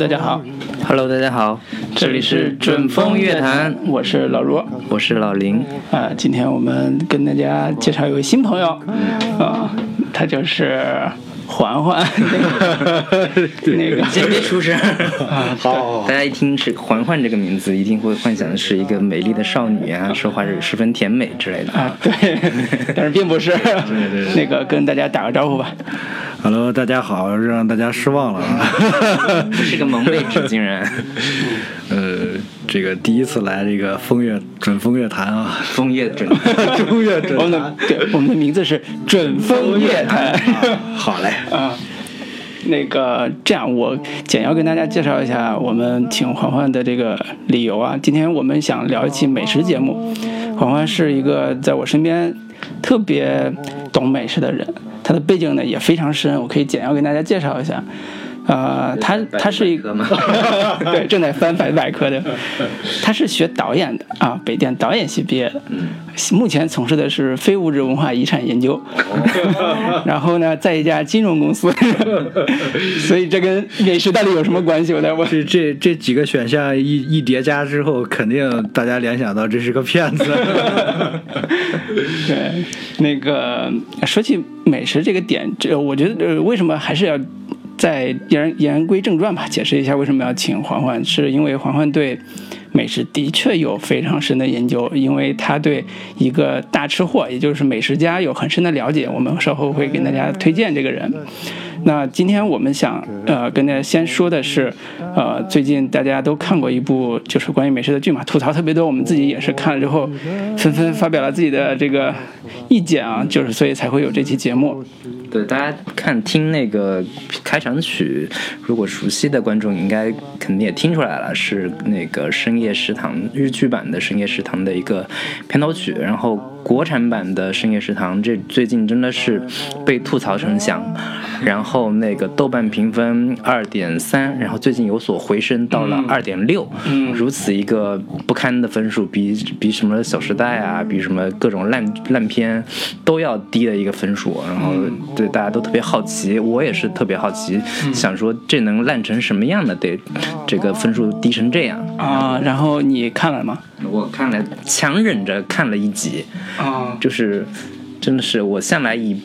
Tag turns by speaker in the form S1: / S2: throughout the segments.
S1: 大家好
S2: ，Hello，大家好，这里是准风乐坛，
S1: 我是老罗。
S2: 我是老林。
S1: 啊，今天我们跟大家介绍一位新朋友，啊，他就是环环，那个。
S2: 先别出声。
S1: 啊，
S3: 好，
S2: 大家一听是环环这个名字，一定会幻想的是一个美丽的少女啊，说话是十分甜美之类的。
S1: 啊，对，但是并不是，那个跟大家打个招呼吧。
S3: Hello，大家好，让大家失望了啊。
S2: 不是个萌妹纸，竟 然
S3: 呃，这个第一次来这个风月准风月坛啊，
S2: 风月准。
S3: 中乐
S1: 我们的对，我们的名字是准风月坛。
S3: 好嘞，
S1: 啊，那个这样，我简要跟大家介绍一下我们请环环的这个理由啊。今天我们想聊一期美食节目，环环是一个在我身边特别懂美食的人，它的背景呢也非常深，我可以简要给大家介绍一下。呃，他他是一个
S2: 吗
S1: 对，正在翻百百科的，他是学导演的啊，北电导演系毕业的，目前从事的是非物质文化遗产研究，然后呢，在一家金融公司，所以这跟美食到底有什么关系？我在问。
S3: 这这这几个选项一一叠加之后，肯定大家联想到这是个骗子。
S1: 对，那个说起美食这个点，这我觉得呃，为什么还是要再言言归正传吧，解释一下为什么要请环环，是因为环环对美食的确有非常深的研究，因为他对一个大吃货，也就是美食家有很深的了解。我们稍后会给大家推荐这个人。那今天我们想呃跟大家先说的是，呃，最近大家都看过一部就是关于美食的剧嘛，吐槽特别多，我们自己也是看了之后，纷纷发表了自己的这个意见啊，就是所以才会有这期节目。
S2: 对，大家看听那个开场曲，如果熟悉的观众应该肯定也听出来了，是那个深夜食堂日剧版的深夜食堂的一个片头曲。然后国产版的深夜食堂这最近真的是被吐槽成响，然后那个豆瓣评分二点三，然后最近有所回升到了二点六，
S1: 嗯
S2: 如此一个不堪的分数，比比什么《小时代》啊，比什么各种烂烂片都要低的一个分数，然后对大家都特别好奇，我也是特别好奇，想说这能烂成什么样的？得这个分数低成这样。
S1: 啊，然后你看了吗？
S2: 我看了，强忍着看了一集，
S1: 啊，
S2: 就是真的是我向来以。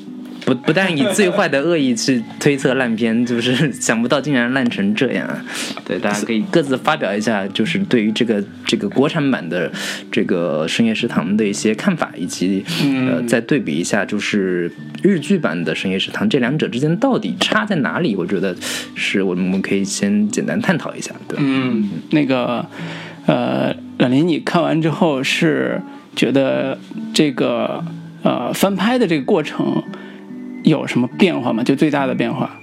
S2: 不不但以最坏的恶意去推测烂片，就是 想不到竟然烂成这样。对，大家可以各自发表一下，就是对于这个这个国产版的这个深夜食堂的一些看法，以及呃再对比一下，就是日剧版的深夜食堂这两者之间到底差在哪里？我觉得是我们可以先简单探讨一下，对吧？
S1: 嗯，那个呃，冉林，你看完之后是觉得这个呃翻拍的这个过程有什么变化吗？就最大的变化？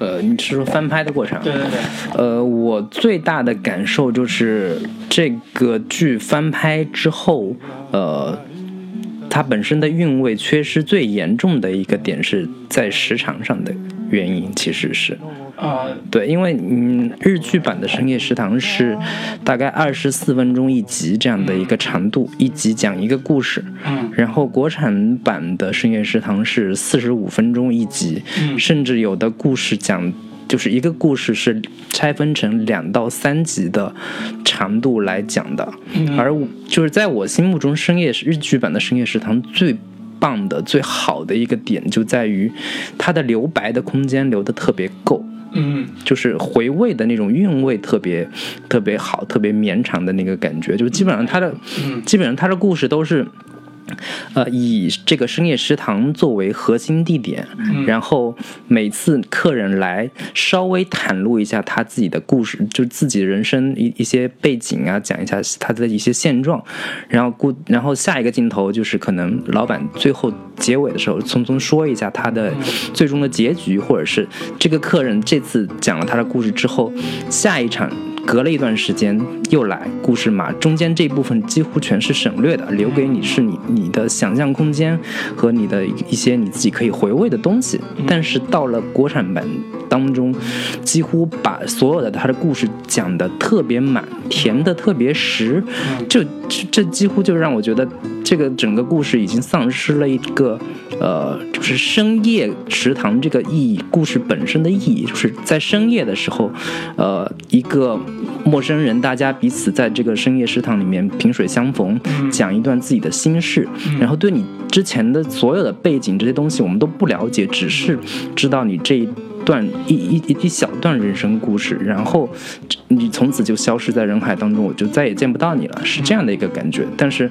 S2: 呃，你是说翻拍的过程？
S1: 对对对。
S2: 呃，我最大的感受就是这个剧翻拍之后，呃，它本身的韵味缺失最严重的一个点是在时长上的原因，其实是。
S1: 啊，
S2: 对，因为嗯，日剧版的《深夜食堂》是大概二十四分钟一集这样的一个长度，一集讲一个故事。
S1: 嗯
S2: 然后国产版的《深夜食堂》是四十五分钟一集，
S1: 嗯
S2: 甚至有的故事讲就是一个故事是拆分成两到三集的长度来讲的。而就是在我心目中，深夜日剧版的《深夜食堂》最。棒的最好的一个点就在于，它的留白的空间留的特别够，
S1: 嗯
S2: 就是回味的那种韵味特别特别好，特别绵长的那个感觉，就基本上它的，基本上它的故事都是。呃，以这个深夜食堂作为核心地点，然后每次客人来稍微袒露一下他自己的故事，就自己人生一一些背景啊，讲一下他的一些现状，然后故然后下一个镜头就是可能老板最后结尾的时候匆匆说一下他的最终的结局，或者是这个客人这次讲了他的故事之后，下一场。隔了一段时间又来故事码，中间这部分几乎全是省略的，留给你是你你的想象空间和你的一些你自己可以回味的东西。但是到了国产版当中，几乎把所有的他的故事讲得特别满，填得特别实，就这这几乎就让我觉得这个整个故事已经丧失了一个呃，就是深夜食堂这个意义，故事本身的意义，就是在深夜的时候，呃，一个陌生人，大家彼此在这个深夜食堂里面萍水相逢，讲一段自己的心事，然后对你之前的所有的背景这些东西我们都不了解，只是知道你这一。段一一一一小段人生故事，然后你从此就消失在人海当中，我就再也见不到你了，是这样的一个感觉。但是，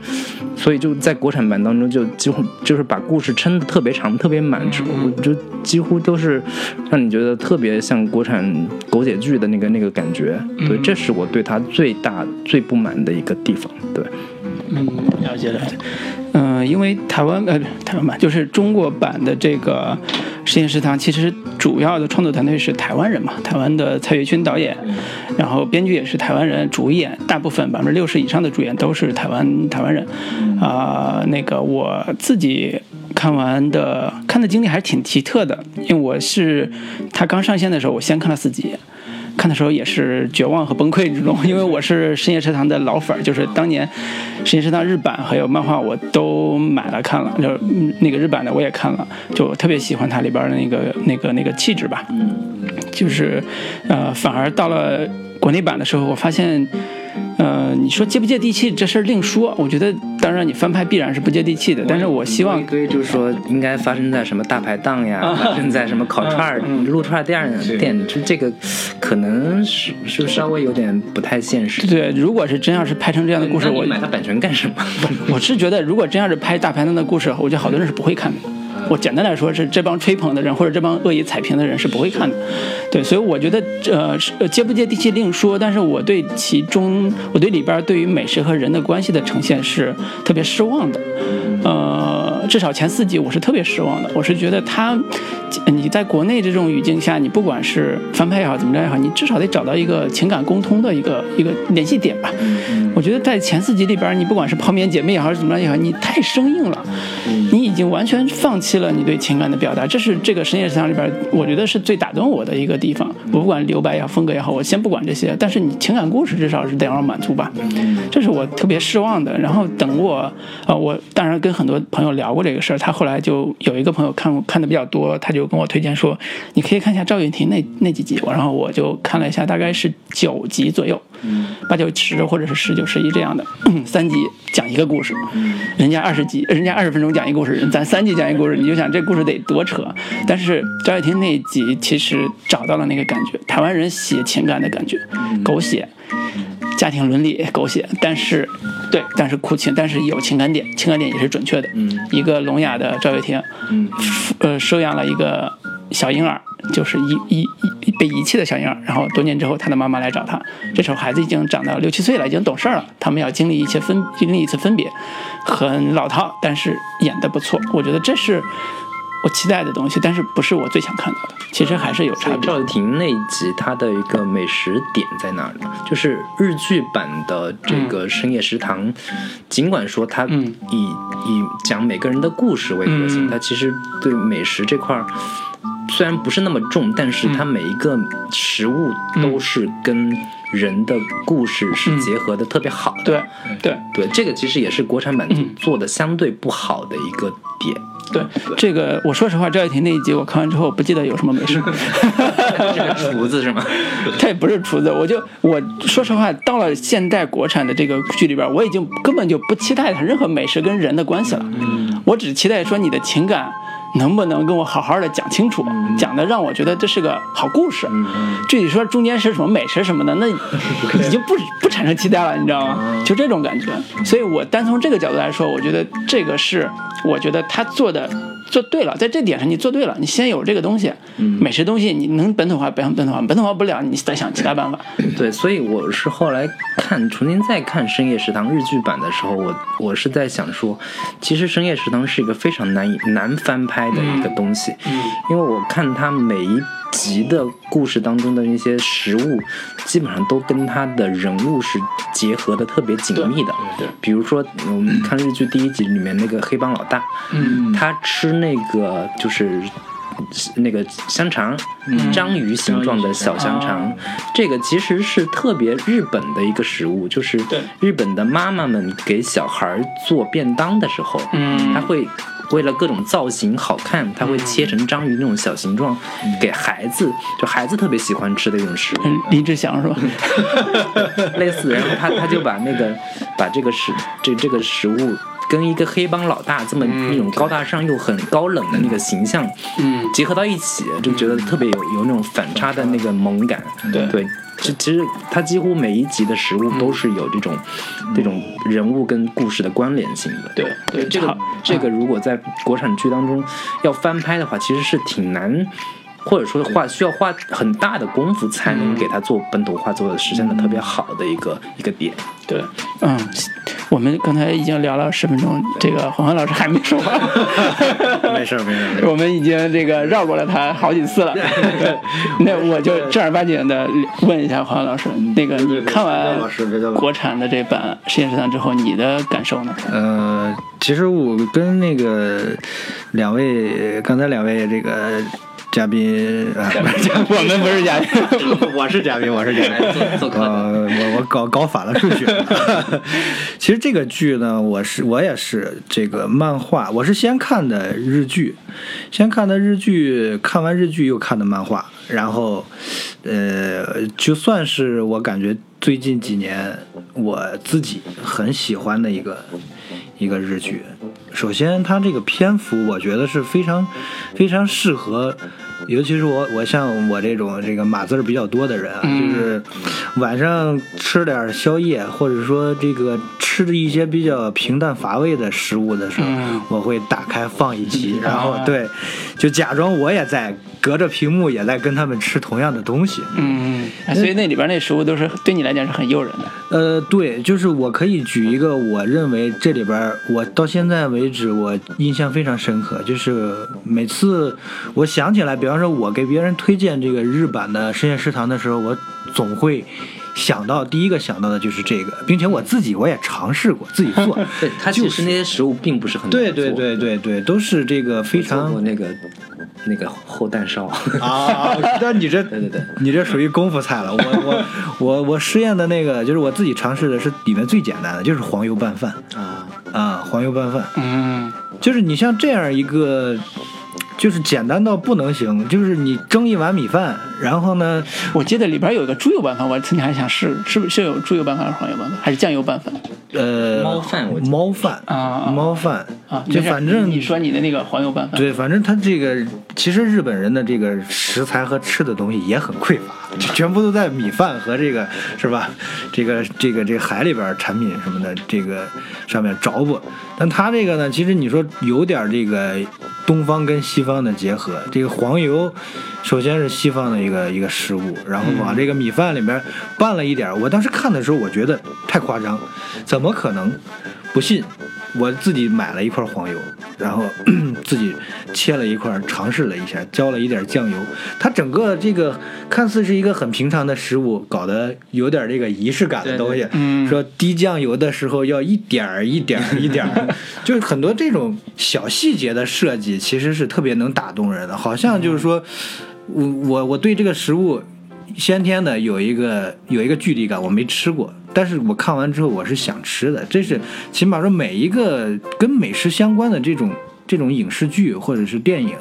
S2: 所以就在国产版当中，就几乎就是把故事撑得特别长、特别满，我就几乎都是让你觉得特别像国产狗血剧的那个那个感觉。对，这是我对他最大最不满的一个地方。对，
S1: 嗯，了解了解。嗯，因为台湾呃台湾版就是中国版的这个。实验食堂其实主要的创作团队是台湾人嘛，台湾的蔡岳勋导演，然后编剧也是台湾人，主演大部分百分之六十以上的主演都是台湾台湾人，啊，那个我自己看完的看的经历还是挺奇特的，因为我是他刚上线的时候，我先看了四集。看的时候也是绝望和崩溃之中，因为我是深夜食堂的老粉儿，就是当年深夜食堂日版还有漫画我都买了看了，就那个日版的我也看了，就特别喜欢它里边的那个那个那个气质吧，就是呃，反而到了国内版的时候，我发现。呃，你说接不接地气这事儿另说。我觉得，当然你翻拍必然是不接地气的。但是我希望，
S2: 就是说，应该发生在什么大排档呀，发生在什么烤串儿、撸串儿店店，就这个可能是是稍微有点不太现实。
S1: 对，如果是真要是拍成这样的故事，我
S2: 买它版权干什么？
S1: 我是觉得，如果真要是拍大排档的故事，我觉得好多人是不会看的。我简单来说是这帮吹捧的人或者这帮恶意踩平的人是不会看的，对，所以我觉得呃接不接地气另说，但是我对其中我对里边对于美食和人的关系的呈现是特别失望的，呃，至少前四集我是特别失望的，我是觉得他你在国内这种语境下，你不管是翻拍也好怎么着也好，你至少得找到一个情感共通的一个一个联系点吧。我觉得在前四集里边，你不管是泡面姐妹也好怎么着也好，你太生硬了，你已经完全放弃。了你对情感的表达，这是这个深夜食堂里边，我觉得是最打动我的一个地方。我不管留白也好，风格也好，我先不管这些，但是你情感故事至少是得要满足吧，这是我特别失望的。然后等我，呃，我当然跟很多朋友聊过这个事儿，他后来就有一个朋友看看的比较多，他就跟我推荐说，你可以看一下赵云婷那那几集，然后我就看了一下，大概是九集左右，八九十或者是十九十一这样的，三集讲一个故事，人家二十集，人家二十分钟讲一个故事，咱三集讲一个故事，你就想这故事得多扯。但是赵又廷那集其实找到了那个感觉，台湾人写情感的感觉，狗血，家庭伦理狗血，但是对，但是哭情，但是有情感点，情感点也是准确的。一个聋哑的赵又廷，嗯呃，收养了一个小婴儿。就是遗遗遗被遗弃的小婴儿，然后多年之后，他的妈妈来找他，这时候孩子已经长到六七岁了，已经懂事了。他们要经历一些分，经历一次分别，很老套，但是演得不错。我觉得这是我期待的东西，但是不是我最想看到的。其实还是有差别。
S2: 赵又廷那一集，他的一个美食点在哪儿呢？就是日剧版的这个深夜食堂，尽管说它以以讲每个人的故事为核心，他其实对美食这块儿。虽然不是那么重，但是它每一个食物都是跟人的故事是结合的特别好的。
S1: 对对
S2: 对，这个其实也是国产版做的相对不好的一个点。
S1: 对这个，我说实话，赵又廷那一集我看完之后不记得有什么美食。
S2: 厨子是吗？
S1: 他也不是厨子，我就我说实话，到了现代国产的这个剧里边，我已经根本就不期待他任何美食跟人的关系了。我只期待说你的情感。能不能跟我好好的讲清楚，讲的让我觉得这是个好故事。具体说中间是什么美食什么的，那 已经不不产生期待了，你知道吗？就这种感觉。所以我单从这个角度来说，我觉得这个是我觉得他做的。做对了，在这点上你做对了。你先有这个东西，美食东西你能本土化，不本土化，本土化不了，你再想其他办法。
S2: 对，所以我是后来看重新再看《深夜食堂》日剧版的时候，我我是在想说，其实《深夜食堂》是一个非常难以难翻拍的一个东西，因为我看它每一。集的故事当中的那些食物，基本上都跟他的人物是结合的特别紧密的。
S1: 对，
S2: 比如说我们看日剧第一集里面那个黑帮老大，嗯，他吃那个就是那个香肠，章鱼形状的小香肠，这个其实是特别日本的一个食物，就是日本的妈妈们给小孩做便当的时候，
S1: 嗯
S2: 他会为了各种造型好看，他会切成章鱼那种小形状给孩子，就孩子特别喜欢吃的一种食物。
S1: 嗯林志祥是吧？
S2: 类似，然后他他就把那个把这个食这这个食物跟一个黑帮老大这么那种高大上又很高冷的那个形象，
S1: 嗯，
S2: 结合到一起，就觉得特别有有那种反差的那个萌感。
S1: 对
S2: 对，其其实它几乎每一集的食物都是有这种、这种人物跟故事的关联性的。
S1: 对对
S2: 这个这个如果在国产剧当中要翻拍的话，其实是挺难。或者说花需要花很大的功夫才能给他做本土化，做的实现的特别好的一个一个点。
S1: 对，嗯，我们刚才已经聊了十分钟，这个黄欢老师还没说话，
S3: 没事儿没事儿没事儿。
S1: 我们已经这个绕过了他好几次了。那我就正儿八经的问一下黄欢老师，那个你看完国产的这版《实验食堂》之后，你的感受呢？
S3: 呃，其实我跟那个两位刚才两位这个嘉宾啊，
S1: 我们不是嘉宾，
S3: 我是嘉宾，我是嘉宾。呃，我我搞搞反了顺序。其实这个剧呢，我是我也是这个漫画，我是先看的日剧，先看的日剧，看完日剧又看的漫画，然后呃，就算是我感觉最近几年我自己很喜欢的一个一个日剧。首先，它这个篇幅我觉得是非常非常适合，尤其是我我像我这种这个码字儿比较多的人啊，就是晚上吃点宵夜，或者说这个吃的一些比较平淡乏味的食物的时候，
S1: 嗯。
S3: 我会打开放一集，然后
S1: 啊
S3: 对，就假装我也在隔着屏幕也在跟他们吃同样的东西。
S1: 嗯，所以那里边那食物都是对你来讲是很诱人的。
S3: 呃，对，就是我可以举一个我认为这里边我到现在为止我印象非常深刻，就是每次我想起来，比方说我给别人推荐这个日版的深夜食堂的时候，我总会想到第一个想到的就是这个，并且我自己我也尝试过自己做。
S2: 对，它其实那些食物并不是很难
S3: 对对对对对，都是这个非常
S2: 那个那个厚蛋烧。
S3: 啊，那你这
S2: 对对对，
S3: 你这属于功夫菜了。我我我我试验的那个，就是我自己尝试的是里面最简单的，就是黄油拌饭
S2: 啊，
S3: 啊，黄油拌饭。
S1: 嗯，
S3: 就是你像这样一个，就是简单到不能行，就是你蒸一碗米饭，然后呢，
S1: 我记得里边有一个猪油拌饭，我曾经还想试，是不是是有猪油拌饭还是黄油拌饭，还是酱油拌饭
S3: 呃，
S2: 猫饭我
S3: 猫饭
S1: 啊啊
S3: 猫饭
S1: 啊？
S3: 就反正
S1: 你说你的那个黄油拌饭，
S3: 对，反正他这个其实日本人的这个食材和吃的东西也很匮乏，就全部都在米饭和这个是吧？这个这个这个海里边产品什么的这个上面着不。但他这个呢，其实你说有点这个东方跟西方的结合。这个黄油首先是西方的一个一个食物，然后往这个米饭里面拌了一点儿。我当时看的时候，我觉得太夸张，怎么可能？不信，我自己买了一块黄油，然后 自己切了一块，尝试了一下，浇了一点酱油。它整个这个看似是一个很平常的食物，搞得有点这个仪式感的东西。
S1: 嗯
S3: 说滴酱油的时候要一点儿一点儿一点儿，就是很多这种小细节的设计，其实是特别能打动人的。好像就是说，我我我对这个食物先天的有一个有一个距离感，我没吃过，但是我看完之后我是想吃的。这是起码说每一个跟美食相关的这种这种影视剧或者是电影，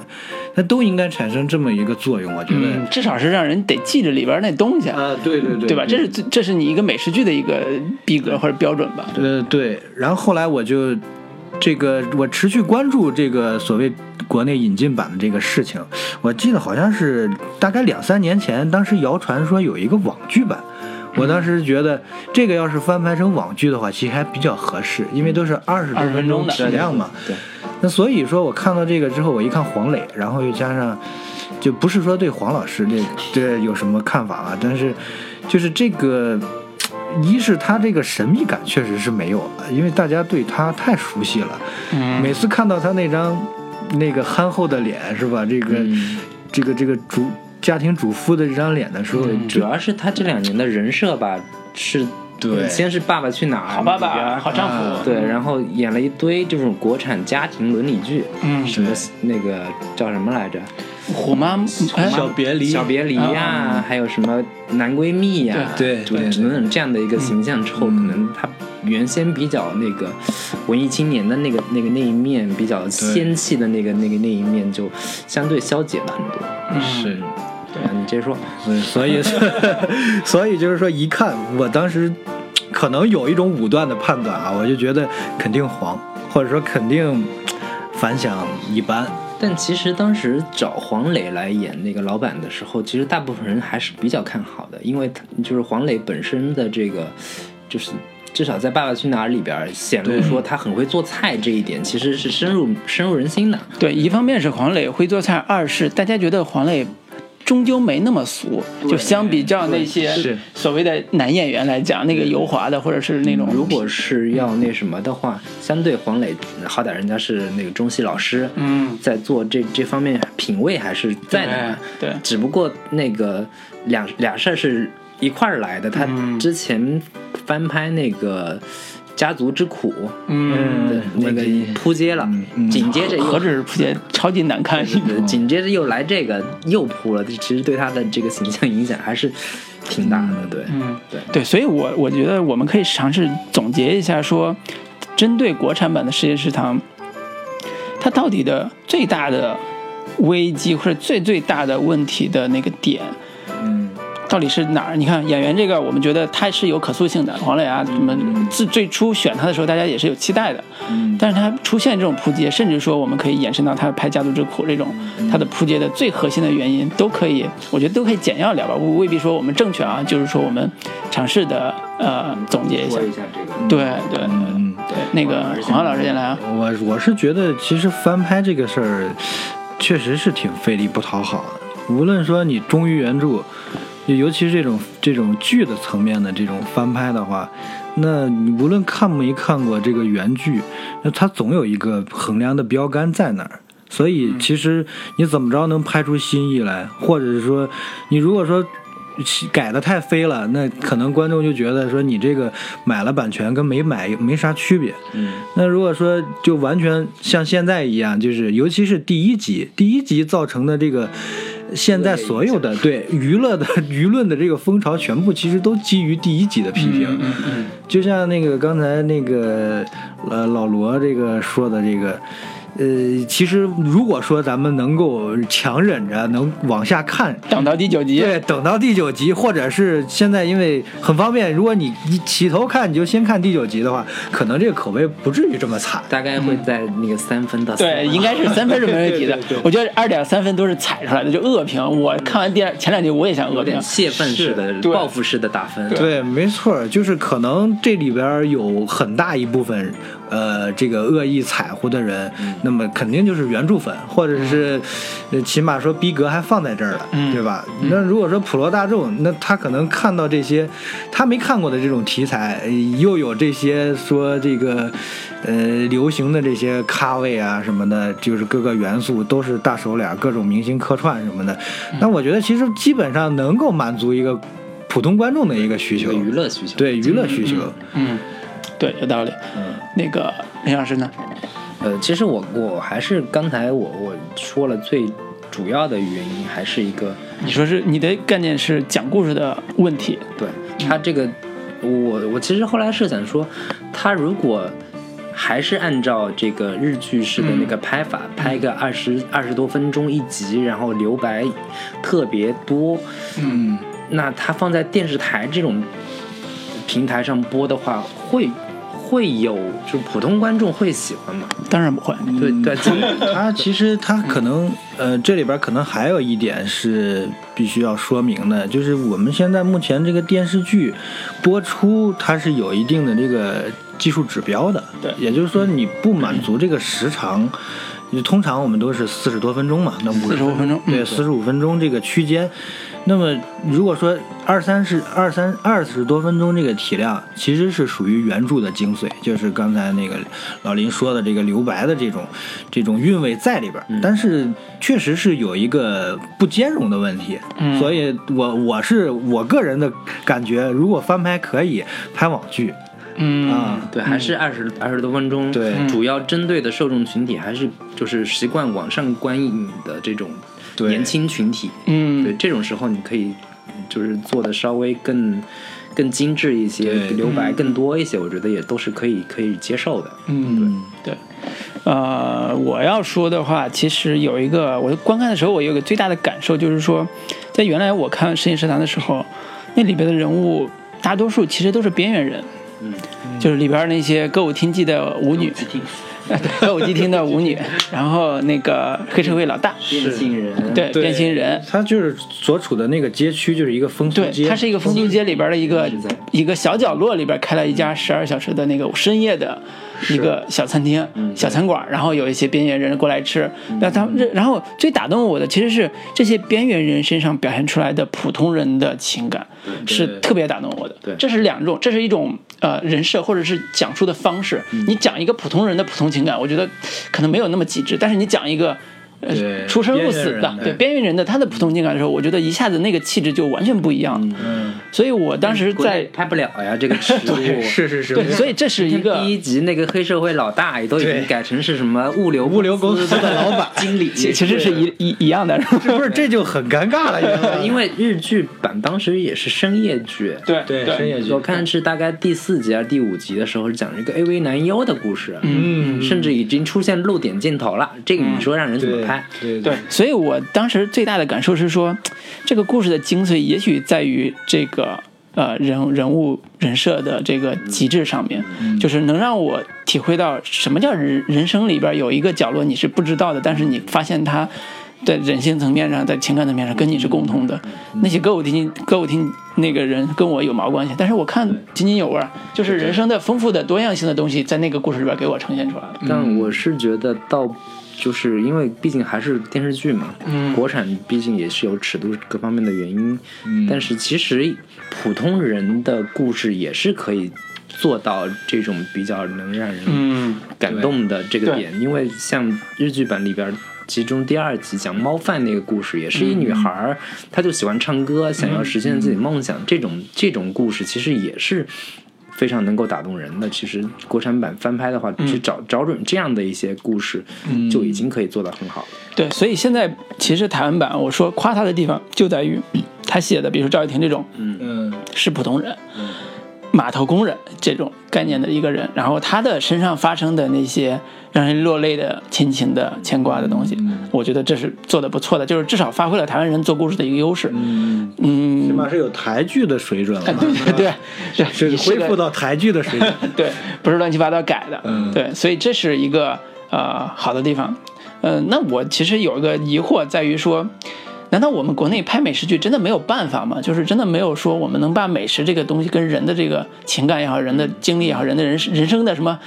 S3: 它都应该产生这么一个作用。我觉得。
S1: 嗯，至少是让人得记着里边那东西，
S3: 啊，对对对，
S1: 对吧？这是最这是你一个美食剧的一个逼格或者标准吧？
S3: 呃，对，然后后来我就这个我持续关注这个所谓国内引进版的这个事情，我记得好像是大概两三年前，当时谣传说有一个网剧版。我当时觉得这个要是翻拍成网剧的话，其实还比较合适，因为都是二十多
S1: 20
S3: 分钟
S1: 的
S3: 体量嘛。
S2: 对，
S3: 那所以说我看到这个之后，我一看黄磊，然后又加上，就不是说对黄老师这这有什么看法啊，但是就是这个，一是他这个神秘感确实是没有了，因为大家对他太熟悉了，
S1: 嗯。
S3: 每次看到他那张那个憨厚的脸是吧？这个、
S2: 嗯。
S3: 这个这个主家庭主妇的这张脸的时候，
S2: 主要是他这两年的人设吧，是
S3: 对。
S2: 先是《爸爸去哪儿》
S1: 好爸爸，好丈夫，
S2: 对，然后演了一堆这种国产家庭伦理剧，
S1: 嗯。
S2: 什么那个叫什么来着？
S1: 虎妈，哎
S3: 小别离，
S2: 小别离呀、还有什么男闺蜜呀、
S3: 对
S2: 等等这样的一个形象之后，可能他原先比较那个文艺青年的那个那个那一面，比较仙气的那个那个那一面，就相对消解了很多。
S3: 是。
S2: 对啊，你接着说。
S3: 嗯，所以 所以就是说，一看我当时可能有一种武断的判断啊，我就觉得肯定黄，或者说肯定反响一般。
S2: 但其实当时找黄磊来演那个老板的时候，其实大部分人还是比较看好的，因为他就是黄磊本身的这个，就是至少在《爸爸去哪儿》里边显露说他很会做菜这一点，其实是深入深入人心的。
S1: 对，一方面是黄磊会做菜，二是大家觉得黄磊终究没那么俗，就相比较那些
S3: 是
S1: 所谓的男演员来讲，那个油滑的或者是那种，
S2: 如果是要那什么的话，相对黄磊，好歹人家是那个中戏老师，
S1: 嗯，
S2: 在做这这方面品味还是在的。
S1: 对对
S2: 只不过那个两俩事儿是一块儿来的。他
S1: 嗯
S2: 之前翻拍那个《家族之苦》
S1: 嗯，
S2: 的那个扑街了，
S3: 嗯
S2: 紧接着
S1: 何。止是扑街，超级难看，
S2: 紧接着又来这个，又扑了，其实对他的这个形象影响还是挺大的，对，
S1: 嗯，
S2: 对。
S1: 对，所以我我觉得我们可以尝试总结一下说，针对国产版的《世界食堂》，它到底的最大的危机或者最最大的问题的那个点，
S3: 嗯，
S1: 到底是哪儿？你看演员这个，我们觉得他是有可塑性的，黄磊啊，什么自最初选他的时候，大家也是有期待的。
S3: 嗯
S1: 但是他出现这种扑街，甚至说我们可以延伸到他拍《家族之苦》这种，他的扑街的最核心的原因，都可以，我觉得都可以简要聊吧，未未必说我们正确啊，就是说我们尝试的呃总结一下对对
S3: 嗯
S1: 对，那个黄浩老师先来啊。
S3: 我我是觉得，其实翻拍这个事儿，确实是挺费力不讨好的。无论说你忠于原著，尤其是这种这种剧的层面的这种翻拍的话，那你无论看没看过这个原剧，那它总有一个衡量的标杆在那儿。所以其实你怎么着能拍出新意来，或者是说，你如果说改的太飞了，那可能观众就觉得说你这个买了版权跟没买没啥区别。
S2: 嗯，
S3: 那如果说就完全像现在一样，就是尤其是第一集，第一集造成的这个。现在所有的对娱乐的 舆论的这个风潮，全部其实都基于第一集的批评。
S1: 嗯嗯
S3: 就像那个刚才那个呃老罗这个说的这个，呃，其实如果说咱们能够强忍着能往下看，
S1: 等到第九集，
S3: 对，等到第九集，或者是现在因为很方便，如果你一起头看你就先看第九集的话，可能这个口碑不至于这么惨。
S2: 大概会在那个三分到四
S1: 对，应该是三分是没问题的
S3: 对对对。
S1: 我觉得二点三分都是踩出来的，就恶评。我看完第二前两集，我也想恶评。
S2: 泄愤式的、报复式的打分。
S3: 对，没错，就是可能这里边有很大一部分，呃，这个恶意踩乎的人，那么肯定就是原著粉，或者是，呃起码说逼格还放在这儿了，
S1: 嗯
S3: 对吧？那如果说普罗大众，那他可能看到这些他没看过的这种题材，呃又有这些说这个，呃，流行的这些咖位啊什么的，就是各个元素都是大手脸，各种明星客串什么的，那我觉得其实基本上能够满足一个普通观众的一个需求
S2: 娱乐需求。
S3: 对娱乐需求。
S1: 嗯，对，有道理。
S3: 嗯
S1: 那个林老师呢？
S2: 呃，其实我我还是刚才我我说了最主要的原因，还是一个
S1: 你说是你的概念是讲故事的问题，
S2: 对他这个，我我其实后来是想说，他如果还是按照这个日剧式的那个拍法，拍个二十二十多分钟一集，然后留白特别多，
S3: 嗯，
S2: 那他放在电视台这种平台上播的话，会会有就普通观众会喜欢吗？
S1: 当然不会。
S2: 对对，
S3: 他其实他可能呃，这里边可能还有一点是必须要说明的，就是我们现在目前这个电视剧播出，它是有一定的这个技术指标的。
S1: 对
S3: 也就是说你不满足这个时长。通常我们都是四十多分钟嘛，那五
S1: 十多分钟嗯
S3: 对，四十五分钟这个区间。那么如果说二三十二三二十多分钟这个体量，其实是属于原著的精髓，就是刚才那个老林说的这个留白的这种这种韵味在里边儿。但是确实是有一个不兼容的问题，
S1: 嗯。
S3: 所以我我是我个人的感觉，如果翻拍可以拍网剧
S1: 嗯
S3: 啊，
S2: 对，还是二十二十多分钟。
S3: 对。
S2: 主要针对的受众群体还是就是习惯网上观影的这种
S3: 对
S2: 年轻群体。
S1: 嗯。
S2: 对，这种时候你可以就是做的稍微更更精致一些，留白更多一些，我觉得也都是可以可以接受的。
S1: 嗯，对，呃，我要说的话，其实有一个，我观看的时候，我有一个最大的感受，就是说，在原来我看《深夜食堂》的时候，那里边的人物大多数其实都是边缘人，
S2: 嗯，
S1: 就是里边那些歌舞厅记的舞女，对，歌舞伎町的舞女，然后那个黑社会老大，
S2: 变性人，
S1: 对，变心人，
S3: 他就是所处的那个街区就是一个风俗
S1: 对，
S3: 街，
S1: 它是一个风俗街里边的一个一个小角落里边开了一家十二小时的那个深夜的一个小餐厅、小餐馆，然后有一些边缘人过来吃。那他们，然后最打动我的其实是这些边缘人身上表现出来的普通人的情感，是特别打动我的。
S2: 对
S1: 这是两种，这是一种呃人设或者是讲述的方式。你讲一个普通人的普通情感，我觉得可能没有那么极致，但是你讲一个。呃，出生入死的，对边缘人的他的普通情感的时候，我觉得一下子那个气质就完全不一样。了。
S3: 嗯，
S1: 所以我当时在
S2: 拍不了呀，这个尺度。
S3: 是是是，
S1: 对，所以这是一个
S2: 第一集那个黑社会老大也都已经改成是什么物流
S3: 物流公司的老板。
S2: 经理，
S1: 其其实是一一一样的，是吧
S3: 不是这就很尴尬了？
S2: 因为日剧版当时也是深夜剧。
S1: 对
S3: 对深夜剧。
S2: 我看是大概第四集还是第五集的时候，是讲一个 AV 男优的故事，
S3: 嗯。
S2: 甚至已经出现露点镜头了。这个你说让人怎么
S3: 对
S2: 拍？
S3: 对
S1: 对，所以我当时最大的感受是说，这个故事的精髓也许在于这个呃人人物人设的这个极致上面，就是能让我体会到什么叫人人生里边有一个角落你是不知道的，但是你发现它。在人性层面上，在情感层面上，跟你是共通的。那些歌舞厅歌舞厅那个人跟我有毛关系？但是我看津津有味儿，就是人生的丰富的多样性的东西，在那个故事里边给我呈现出来了。
S2: 但我是觉得到。就是因为毕竟还是电视剧嘛，
S1: 嗯
S2: 国产毕竟也是有尺度各方面的原因，
S3: 嗯
S2: 但是其实普通人的故事也是可以做到这种比较能让人
S1: 嗯
S2: 感动的这个
S1: 对
S2: 点，因为像日剧版里边。其中第二集讲猫饭那个故事，也是一女孩儿，她就喜欢唱歌，想要实现自己梦想。这种这种故事其实也是非常能够打动人的。其实国产版翻拍的话，去找找准这样的一些故事，就已经可以做得很好了。
S1: 对，所以现在其实台湾版，我说夸他的地方就在于他写的，比如说赵又廷这种
S3: 嗯。
S1: 是普通人，码头工人这种概念的一个人，然后他的身上发生的那些让人落泪的亲情的牵挂的东西，我觉得这是做的不错的，就是至少发挥了台湾人做故事的一个优势。
S3: 嗯，
S1: 嗯，
S3: 起码是有台剧的水准了 嘛，
S1: 对对对，
S3: 是恢复到台剧的水准。
S1: 对，不是乱七八糟改的。
S3: 嗯
S1: 对，所以这是一个呃好的地方。呃，那我其实有一个疑惑在于说，难道我们国内拍美食剧真的没有办法吗？就是真的没有说我们能把美食这个东西跟人的这个情感也好，人的经历也好，人的人人生的什么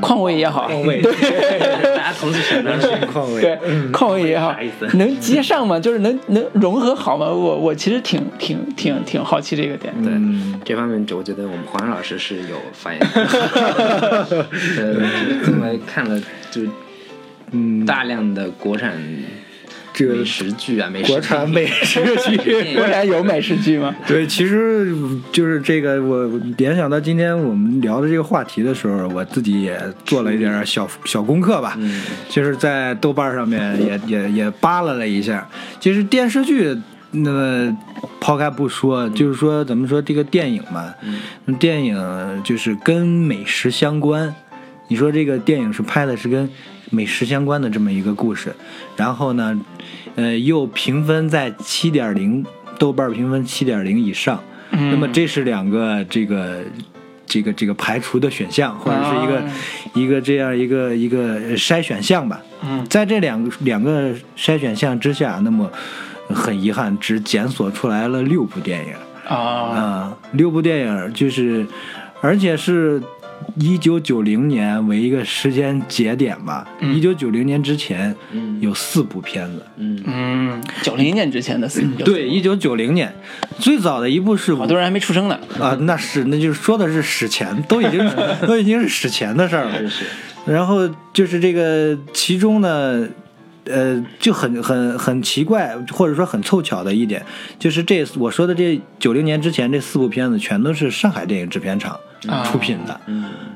S1: 况味也好，
S3: 况味
S1: 对
S2: 大家同时想到
S3: 况味
S1: 对，况味也好
S2: 啥意思，
S1: 能接上吗？就是能能融合好吗？我我其实挺挺挺挺好奇这个点。
S2: 对
S3: 嗯
S2: 这方面，我觉得我们黄老师是有发言的。呃，因为看了就
S3: 嗯，
S2: 大量的国产
S3: 这个
S2: 美食剧啊，美食
S3: 国产美食剧。
S1: 国产有美食剧吗？
S3: 对，其实就是这个，我联想到今天我们聊的这个话题的时候，我自己也做了一点小小功课吧，
S2: 嗯
S3: 就是在豆瓣上面也也也扒拉了一下。其实电视剧，那么抛开不说，就是说怎么说这个电影嘛，电影就是跟美食相关。你说这个电影是拍的是跟美食相关的这么一个故事，然后呢，呃，又评分在七点零，豆瓣评分七点零以上，那么这是两个这个这个这个排除的选项，或者是一个、
S1: 啊。
S3: 一个这样一个一个筛选项吧。
S1: 嗯，
S3: 在这两个两个筛选项之下，那么很遗憾，只检索出来了六部电影。
S1: 啊，
S3: 啊，六部电影就是，而且是一九九零年为一个时间节点吧。
S1: 嗯
S3: 一九九零年之前有四部片子。
S1: 嗯，九零年之前的四部，
S3: 对，一九九零年最早的一部是
S1: 好多人还没出生呢。
S3: 啊，那是那就是说的是史前，都已经 都已经是史前的事儿了。然后就是这个其中呢，呃，就很很很奇怪，或者说很凑巧的一点，就是这我说的这九零年之前这四部片子全都是上海电影制片厂
S1: 啊
S3: 出品的。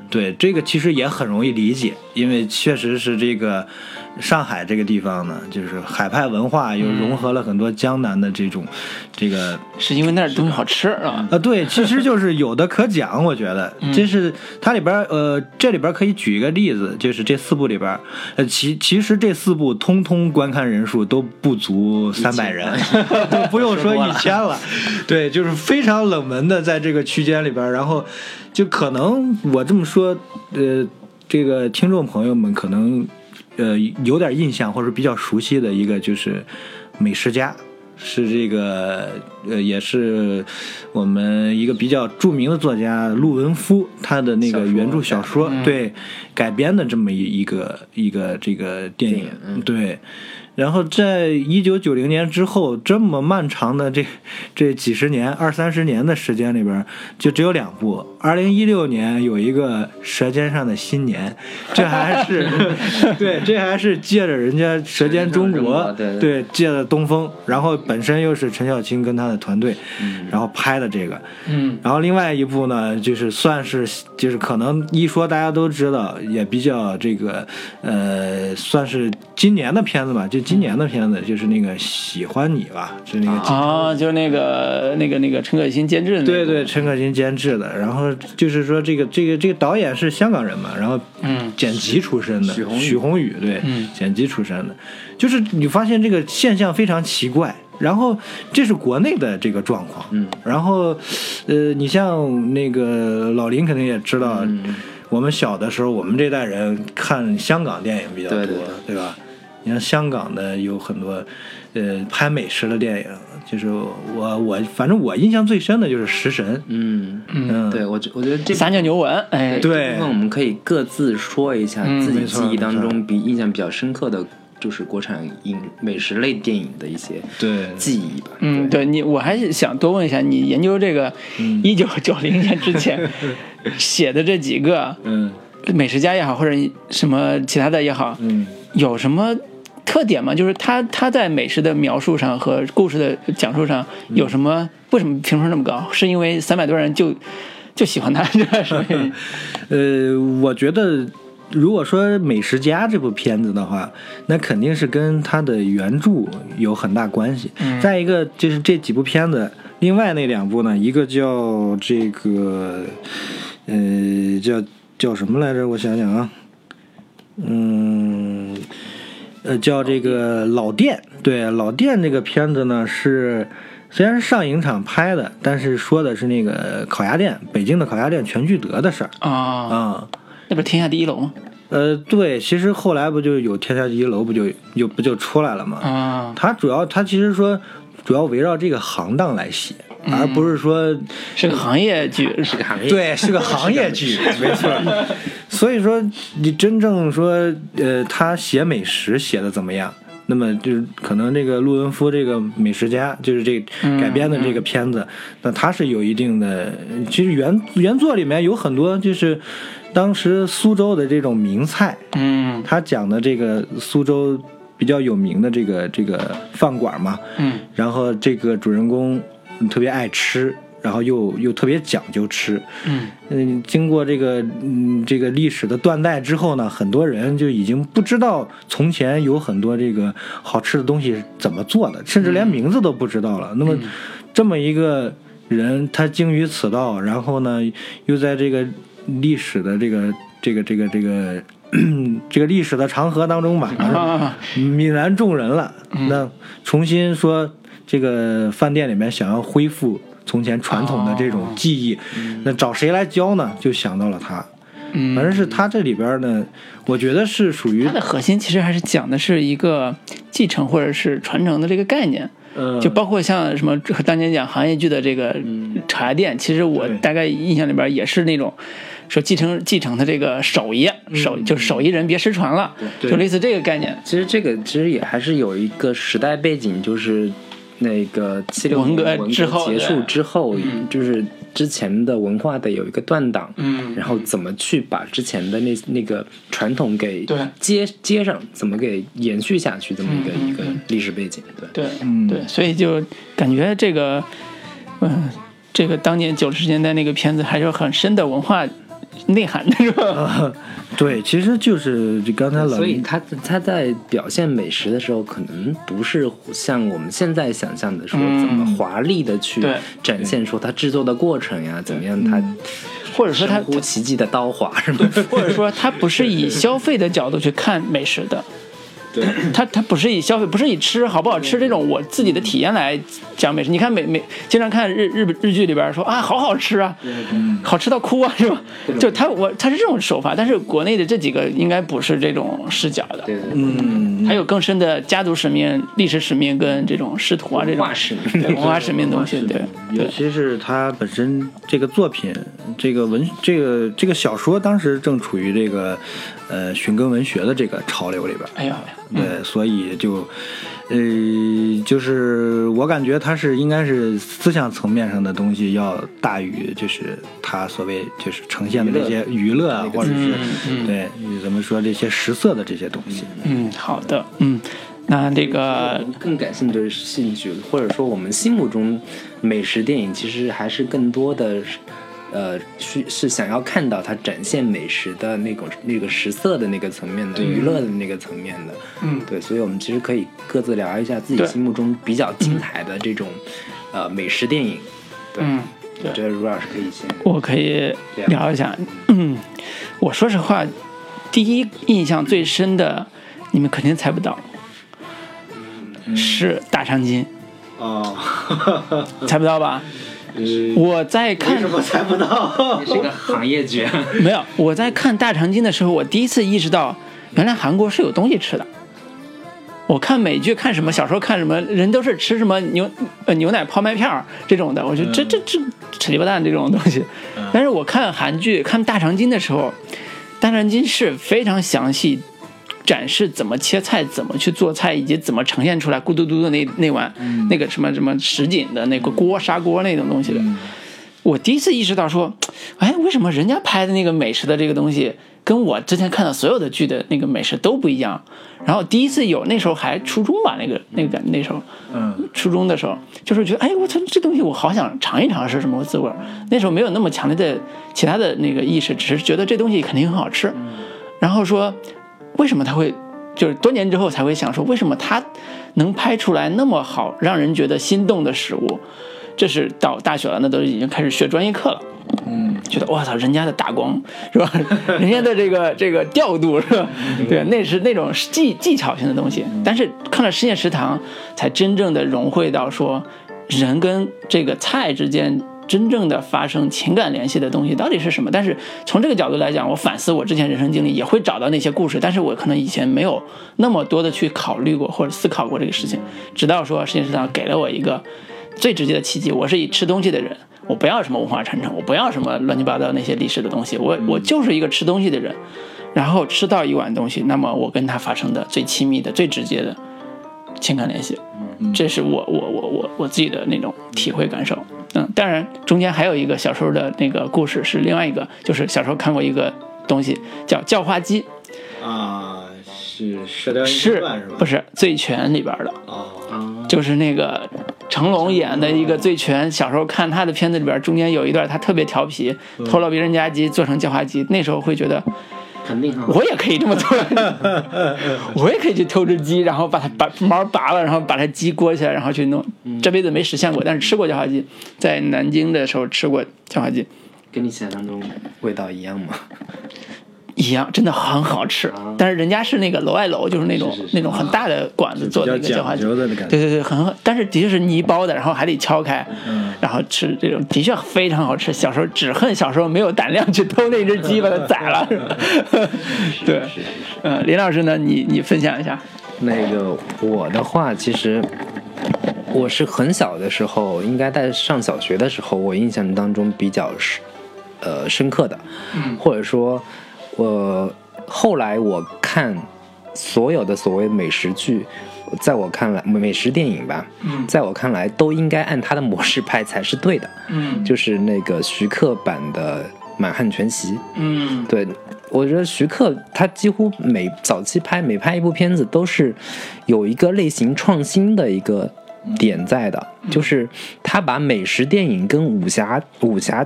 S3: 对，这个其实也很容易理解，因为确实是这个上海这个地方呢，就是海派文化又融合了很多江南的这种这个
S1: 是因为那儿东西好吃啊？
S3: 啊，对，其实就是有的可讲，我觉得，这是它里边儿呃，这里边可以举一个例子，就是这四部里边，呃，其其实这四部通通观看人数都不足三百人，都不用说一千了，对，就是非常冷门的，在这个区间里边，然后就可能我这么说，呃，这个听众朋友们可能呃有点印象或者比较熟悉的一个就是《美食家》。是这个呃，也是我们一个比较著名的作家陆文夫他的那个原著小说对改编的这么一一个一个这个电影，对。然后在一九九零年之后，这么漫长的这 这几十年、二三十年的时间里边，就只有两部。二零一六年有一个《舌尖上的新年》，这还是 对，这还是借着人家《舌尖中国》
S2: 对
S3: 对借的东风，然后本身又是陈小青跟他的团队，然后拍的这个。
S1: 嗯，
S3: 然后另外一部呢，就是算是就是可能一说大家都知道，也比较这个呃，算是今年的片子吧，就今年的片子，就是那个喜欢你吧，是那个
S1: 啊，就是那个那个那个陈可辛监制的那个，
S3: 对对，陈可辛监制的。然后就是说这个这个这个导演是香港人嘛，然后
S1: 嗯。
S3: 剪辑出身的，
S2: 许宏宇
S3: 对，
S1: 嗯。
S3: 剪辑出身的，就是你发现这个现象非常奇怪。然后这是国内的这个状况，
S2: 嗯，
S3: 然后，呃，你像那个老林肯定也知道，
S2: 嗯。
S3: 我们小的时候，我们这代人看香港电影比较多，
S2: 对
S3: 吧？你像香港的有很多，呃，拍美食的电影，就是我我反正我印象最深的就是《食神》，
S2: 嗯
S3: 嗯，
S2: 对我觉我觉得这
S1: 撒尿牛文，哎，
S3: 对
S2: 这部分我们可以各自说一下
S1: 嗯
S2: 自己记忆当中比印象比较深刻的，就是国产影美食类电影的一些
S3: 对
S2: 记忆吧。
S1: 嗯，对你，我还是想多问一下，你研究这个一九九零年之前写的这几个
S3: 嗯
S1: 美食家也好，或者什么其他的也好，
S3: 嗯。
S1: 有什么特点嘛？就是他他在美食的描述上和故事的讲述上有什么？为什么评分那么高？是因为三百多人就就喜欢他，这是因为
S3: 呃，我觉得如果说《美食家》这部片子的话，那肯定是跟他的原著有很大关系。
S1: 嗯
S3: 再一个就是这几部片子，另外那两部呢，一个叫这个，呃，叫叫什么来着？我想想啊，嗯。呃，叫这个老店，对老店这个片子呢是虽然是上影厂拍的，但是说的是那个烤鸭店，北京的烤鸭店全聚德的事儿
S1: 啊，
S3: 啊。
S1: 那不是天下第一楼吗？
S3: 呃，对，其实后来不就有天下第一楼，不就又不就出来了吗？
S1: 啊，
S3: 它主要它其实说主要围绕这个行当来写，而不是说
S1: 是个行业剧，
S2: 是个行业，
S3: 对，是个行业剧，没错。所以说，你真正说，呃，他写美食写的怎么样？那么就是可能这个陆文夫这个美食家，就是这改编的这个片子，那他是有一定的，其实原原作里面有很多就是当时苏州的这种名菜，
S1: 嗯
S3: 他讲的这个苏州比较有名的这个这个饭馆嘛，
S1: 嗯
S3: 然后这个主人公特别爱吃，然后又又特别讲究吃，
S1: 嗯。
S3: 嗯，经过这个嗯这个历史的断代之后呢，很多人就已经不知道从前有很多这个好吃的东西是怎么做的，甚至连名字都不知道了。那么这么一个人，他精于此道，然后呢，又在这个历史的这个这个这个这个这个历史的长河当中吧，
S1: 啊，
S3: 泯然众人了。那重新说这个饭店里面想要恢复从前传统的这种技艺，那找谁来教呢？就想到了他。
S1: 嗯，
S3: 反正是他这里边呢，我觉得是属于
S1: 他的核心其实还是讲的是一个继承或者是传承的这个概念。
S3: 嗯，
S1: 就包括像什么当年讲行业剧的这个茶叶店，其实我大概印象里边也是那种，说继承继承他这个手艺，手就是手艺人别失传了，
S3: 对
S1: 就类似这个概念。
S2: 其实这个其实也还是有一个时代背景，就是那个七六
S1: 文革
S2: 年文
S1: 之后
S2: 结束之后，就是之前的文化的有一个断档，
S1: 嗯。
S2: 然后怎么去把之前的那那个传统给
S1: 对。
S2: 接接上，怎么给延续下去，这么一个、
S1: 嗯
S2: 一个历史背景，对。
S1: 对，
S3: 嗯。
S1: 对，所以就感觉这个，嗯、这个当年九十年代那个片子还是有很深的文化内涵的，是吧？
S3: 对，其实就是就刚才老林
S2: 所以他他在表现美食的时候，可能不是像我们现在想象的说
S1: 嗯。
S2: 怎么华丽的去
S1: 对。
S2: 展现出它制作的过程呀，怎么样它
S1: 或者说他
S2: 神乎其技的刀划是吗？
S1: 或者说他不是以 消费的角度去看美食的，
S2: 对，
S1: 他他不是以消费，不是以吃好不好吃这种我自己的体验来讲美食。你看美美经常看日日本日剧里边说啊，好好吃啊，好吃到哭啊，是吧？就他我他是这种手法，但是国内的这几个应该不是这种视角的。
S3: 嗯，
S1: 还有更深的家族使命、历史使命跟这种仕途啊这种
S2: 文化使命
S1: 对文化使命的东西，对对
S3: 尤其是他本身这个作品，这个文这个这个小说，当时正处于这个呃寻根文学的这个潮流里边。
S1: 哎呀，
S3: 对，所以就，呃，就是我感觉他是应该是思想层面上的东西要大于就是他所谓就是呈现的这些娱乐啊，或者是、
S1: 嗯嗯
S3: 对怎么说这些食色的这些东西。
S1: 嗯，好的，嗯，那这个
S2: 更感兴趣的兴趣，或者说我们心目中美食电影其实还是更多的是。呃，是是想要看到它展现美食的那种那个食色的那个层面的娱乐的那个层面的，
S1: 嗯
S2: 对，所以我们其实可以各自聊一下自己心目中比较精彩的这种、呃美食电影。对，
S1: 嗯，
S2: 我觉得卢老师可以先
S1: 我可以聊一下。嗯，我说实话，第一印象最深的，你们肯定猜不到，是大长今，
S3: 哦，
S1: 猜不到吧？我在看什
S3: 么猜不到？
S2: 你是个行业剧，
S1: 没有，我在看大长今的时候，我第一次意识到，原来韩国是有东西吃的。我看美剧看什么，小时候看什么，人都是吃什么牛呃牛奶泡麦片儿这种的，我觉得这这这扯鸡巴蛋这种东西。但是我看韩剧看大长今的时候，大长今是非常详细展示怎么切菜、怎么去做菜，以及怎么呈现出来咕嘟嘟的那那碗、那个什么什么什锦的那个锅砂锅那种东西的。我第一次意识到说，哎，为什么人家拍的那个美食的这个东西，跟我之前看到所有的剧的那个美食都不一样？然后第一次有那时候还初中吧，那个那个感那时候，
S3: 嗯，
S1: 初中的时候，就是觉得，哎，我操，这东西我好想尝一尝是什么滋味。那时候没有那么强烈的其他的那个意识，只是觉得这东西肯定很好吃。然后说，为什么他会，就是多年之后才会想说，为什么他能拍出来那么好，让人觉得心动的食物？这是到大学了，那都已经开始学专业课了。
S3: 嗯，
S1: 觉得我操，人家的打光是吧？人家的这个这个调度是吧？对，那是那种技技巧性的东西。但是看了《深夜食堂》，才真正的融汇到说，人跟这个菜之间真正的发生情感联系的东西到底是什么？但是从这个角度来讲，我反思我之前人生经历，也会找到那些故事，但是我可能以前没有那么多的去考虑过或者思考过这个事情，直到说《世界上》给了我一个最直接的契机，我是以吃东西的人。我不要什么文化传承，我不要什么乱七八糟那些历史的东西，我我就是一个吃东西的人，然后吃到一碗东西，那么我跟他发生的最亲密的、最直接的情感联系，这是我我我我我自己的那种体会感受。嗯，当然中间还有一个小时候的那个故事是另外一个，就是小时候看过一个东西叫叫花鸡，
S3: 啊，是射雕英雄
S1: 是
S3: 传是吧？
S1: 不是《醉拳》里边的？
S3: 哦，
S1: 就是那个成龙演的一个醉拳，小时候看他的片子里边，中间有一段他特别调皮，偷了别人家鸡做成叫花鸡，那时候会觉得我也可以这么做，我也可以去偷只鸡，然后把它把毛拔了，然后把它鸡裹起来，然后去弄。这辈子没实现过，但是吃过叫花鸡，在南京的时候吃过叫花鸡，
S2: 跟你想象中味道一样吗？
S1: 一样，真的很好吃。但是人家是那个楼外楼，就是那种
S2: 是是是。
S1: 那种很大的馆子做的一个叫花鸡对对对，很，但是的确是泥包的，然后还得敲开，
S3: 嗯。
S1: 然后吃这种的确非常好吃。小时候只恨小时候没有胆量去偷那只鸡把它宰了。对，嗯，林老师呢，你你分享一下。
S2: 那个我的话，其实我是很小的时候，应该在上小学的时候，我印象当中比较是呃深刻的，或者说，我后来我看所有的所谓美食剧，在我看来美食电影吧，在我看来都应该按它的模式拍才是对的，
S1: 嗯。
S2: 就是那个徐克版的《满汉全席》，
S1: 嗯。
S2: 对，我觉得徐克他几乎每早期拍每拍一部片子都是有一个类型创新的一个点在的，就是他把美食电影跟武侠武侠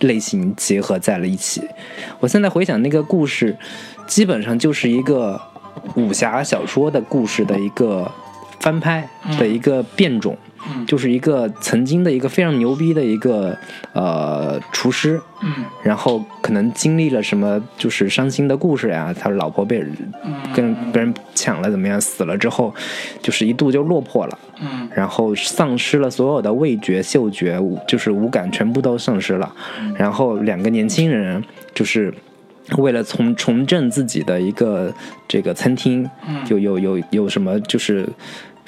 S2: 类型结合在了一起。我现在回想那个故事，基本上就是一个武侠小说的故事的一个翻拍的一个变种。就是一个曾经的一个非常牛逼的一个呃厨师，
S1: 嗯。
S2: 然后可能经历了什么就是伤心的故事呀，他老婆被人跟别人抢了怎么样，死了之后，就是一度就落魄了，
S1: 嗯。
S2: 然后丧失了所有的味觉、嗅觉，就是五感全部都丧失了，然后两个年轻人就是。为了重重振自己的一个这个餐厅，有有有有什么就是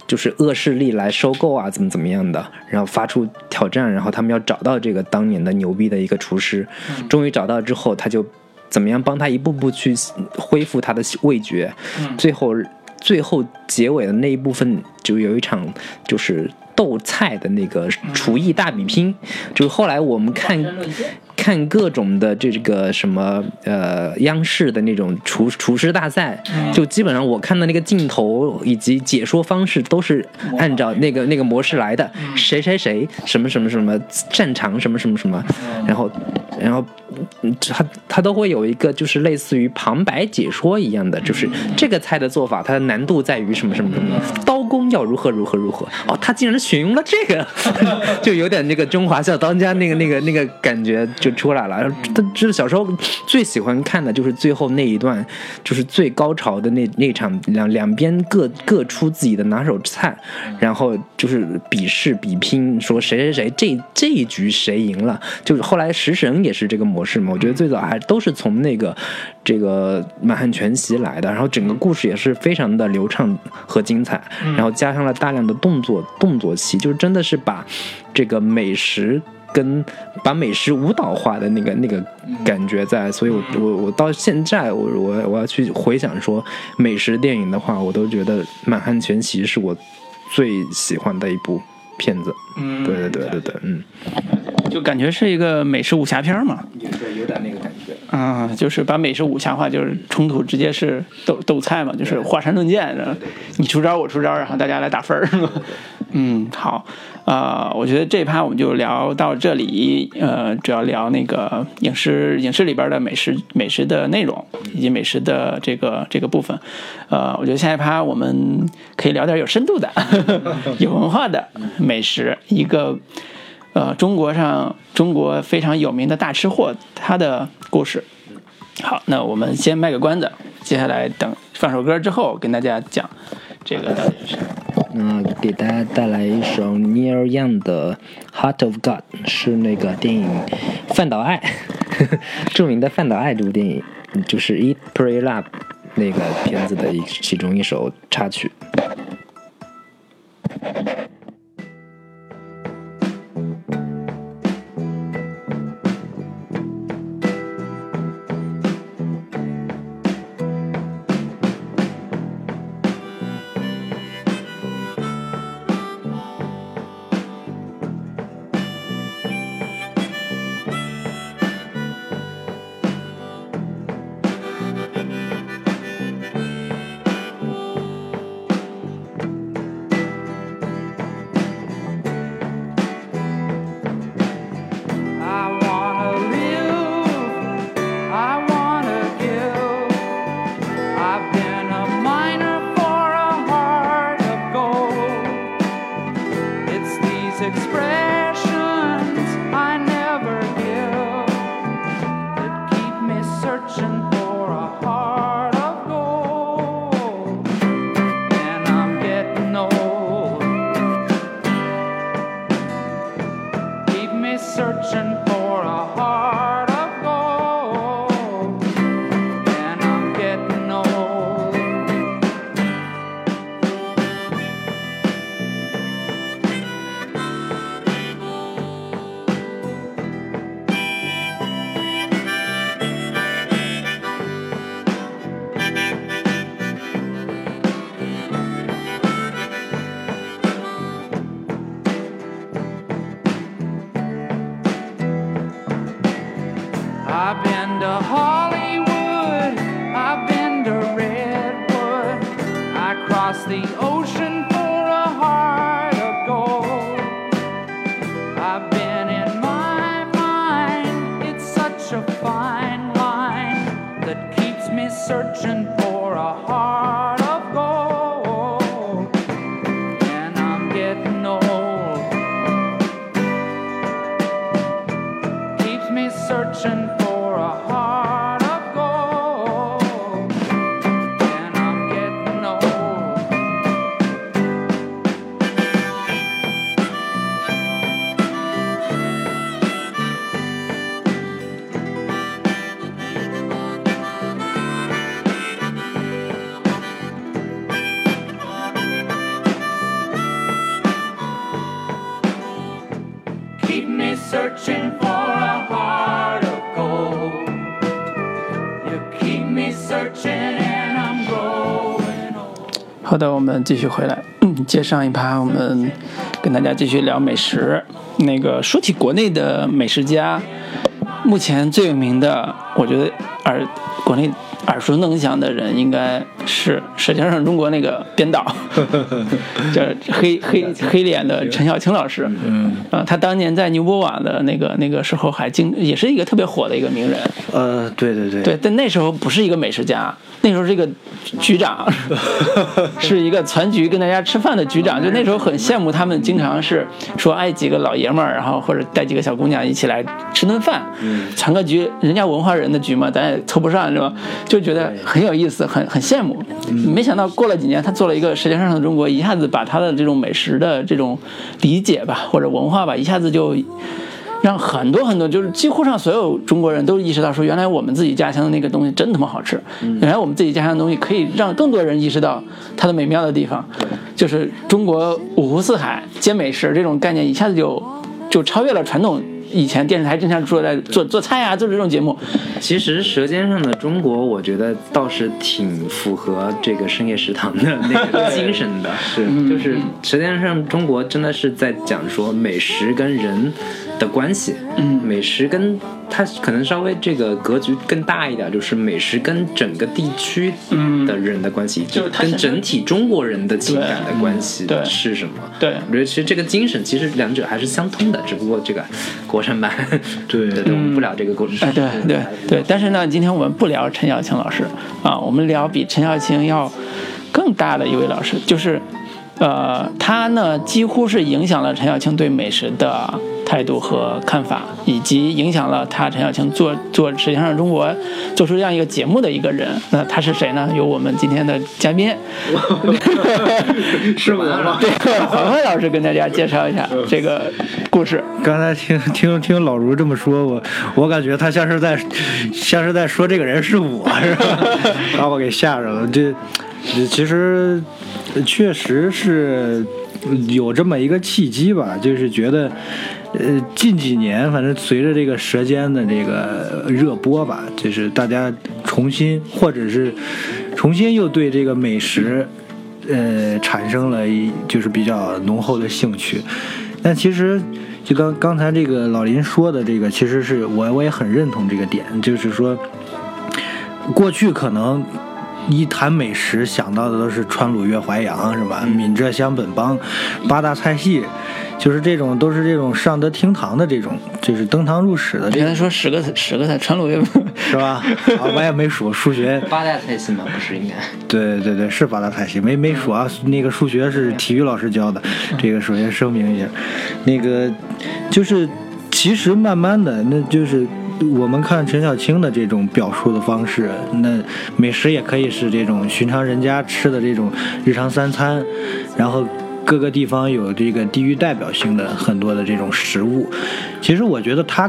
S2: 就是恶势力来收购啊，怎么怎么样的，然后发出挑战，然后他们要找到这个当年的牛逼的一个厨师，终于找到之后，他就怎么样帮他一步步去恢复他的味觉，最后最后结尾的那一部分就有一场就是斗菜的那个厨艺大比拼，就是后来我们看。看各种的这个什么呃央视的那种厨厨师大赛，就基本上我看的那个镜头以及解说方式都是按照那个那个模式来的，谁谁谁什么什么什么擅长什么什么什么，然后然后嗯他他都会有一个就是类似于旁白解说一样的，就是这个菜的做法它的难度在于什么什么什么，刀工要如何如何如何，哦，他竟然选用了这个，就有点那个中华小当家那个那个那个感觉就出来了。他就是小时候最喜欢看的就是最后那一段，就是最高潮的那那场两两边各各出自己的拿手菜，然后就是比试比拼，说谁谁谁这这一局谁赢了。就是后来食神也是这个模式嘛，我觉得最早还都是从那个这个满汉全席来的，然后整个故事也是非常的流畅和精彩，然后加上了大量的动作动作戏，就是真的是把这个美食。跟把美食舞蹈化的那个那个感觉在，所以我我我到现在我我我要去回想说美食电影的话，我都觉得《满汉全席》是我最喜欢的一部片子。
S1: 嗯
S2: 对对对对对，嗯，
S1: 就感觉是一个美食武侠片嘛。
S2: 有有点那个感觉。
S1: 啊、就是把美食武侠化，就是冲突直接是斗斗菜嘛，就是华山论剑，你出招我出招，然后大家来打分儿。嗯，好，呃，我觉得这一趴我们就聊到这里，呃，主要聊那个影视影视里边的美食美食的内容以及美食的这个这个部分，呃，我觉得下一趴我们可以聊点有深度的、有文化的美食，一个。呃，中国上中国非常有名的大吃货，他的故事。好，那我们先卖个关子，接下来等放首歌之后跟大家讲这个到底是谁。
S2: 那给大家带来一首 Neil Young 的《Heart of God》，是那个电影《范岛爱》，著名的《范岛爱》这部电影，就是《Eat Pray Love》那个片子的一其中一首插曲。
S4: The
S1: 继续回来。接上一趴，我们跟大家继续聊美食。那个说起国内的美食家，目前最有名的，我觉得耳国内耳熟能详的人，应该是《舌尖上中国》那个编导，叫黑 黑黑脸的陈小青老师。嗯，啊，他当年在牛博网的那个那个时候还经也是一个特别火的一个名人。
S3: 呃，对对对
S1: 对，但那时候不是一个美食家，那时候是一个局长，是一个全局跟大家吃饭的局长。就那时候很羡慕他们，经常是说，哎，几个老爷们儿，然后或者带几个小姑娘一起来吃顿饭，传个局，人家文化人的局嘛，咱也凑不上，是吧？就觉得很有意思，很很羡慕。没想到过了几年，他做了一个《舌尖上的中国》，一下子把他的这种美食的这种理解吧，或者文化吧，一下子就。让很多很多，就是几乎上所有中国人都意识到，说原来我们自己家乡的那个东西真他妈好吃，原来我们自己家乡的东西可以让更多人意识到它的美妙的地方，就是中国五湖四海皆美食这种概念，一下子就就超越了传统以前电视台经常说在做做菜啊，做这种节目，
S2: 其实《舌尖上的中国》，我觉得倒是挺符合这个深夜食堂的那个 精神的。是，就是《舌尖上中国》真的是在讲说美食跟人的关系。嗯，美食跟它可能稍微这个格局更大一点，就是美食跟整个地区的人的关系，跟
S1: 就是它是
S2: 整体中国人的情感的关系是什么？
S1: 对
S2: 我觉得其实这个精神其实两者还是相通的，只不过这个国产版
S3: 对
S2: 对对，我们不聊这个国
S1: 哎，对对对，但是呢，今天我们不聊陈小青老师啊，我们聊比陈小青要更大的一位老师，就是，呃，他呢几乎是影响了陈小青对美食的态度和看法，以及影响了他陈小青做做《舌尖上的中国》做出这样一个节目的一个人。那他是谁呢？有我们今天的嘉宾，
S3: 是我吗？
S1: 这个黄欢老师跟大家介绍一下这个故事。
S3: 刚才听听听老卢这么说，我我感觉他像是在像是在说这个人是我，是吧？把我给吓着了。这这其实确实是有这么一个契机吧，就是觉得。呃，近几年反正随着这个《舌尖》的这个热播吧，就是大家重新或者是重新又对这个美食，呃，产生了一就是比较浓厚的兴趣。但其实，就刚刚才这个老林说的这个，其实是我我也很认同这个点，就是说，过去可能一谈美食想到的都是川鲁粤淮扬是吧？闽浙湘本帮八大菜系，就是这种都是这种上得厅堂的这种，就是登堂入室的这种，
S1: 原来说十个十个菜，川鲁粤
S3: 是吧？啊，我也没数数学，
S2: 八大菜系吗？不是应该？
S3: 对对对，是八大菜系，没没数啊。那个数学是体育老师教的，这个首先声明一下。那个就是，其实慢慢的，那就是我们看陈小青的这种表述的方式，那美食也可以是这种寻常人家吃的这种日常三餐，然后。各个地方有这个地域代表性的很多的这种食物，其实我觉得他，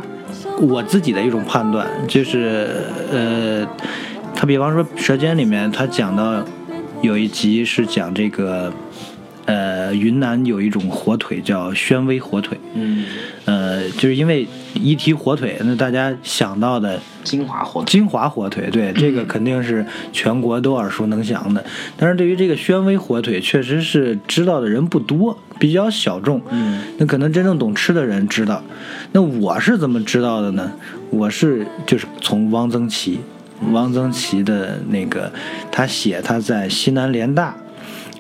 S3: 我自己的一种判断就是，呃，他比方说《舌尖》里面，他讲到有一集是讲这个，呃，云南有一种火腿叫宣威火腿，
S2: 嗯，
S3: 呃，就是因为一提火腿，那大家想到的
S2: 金华火腿。
S3: 金华火腿，对这个肯定是全国都耳熟能详的。但是对于这个宣威火腿，确实是知道的人不多，比较小众。
S2: 嗯，
S3: 那可能真正懂吃的人知道。那我是怎么知道的呢？我是就是从汪曾祺，汪曾祺的那个他写他在西南联大。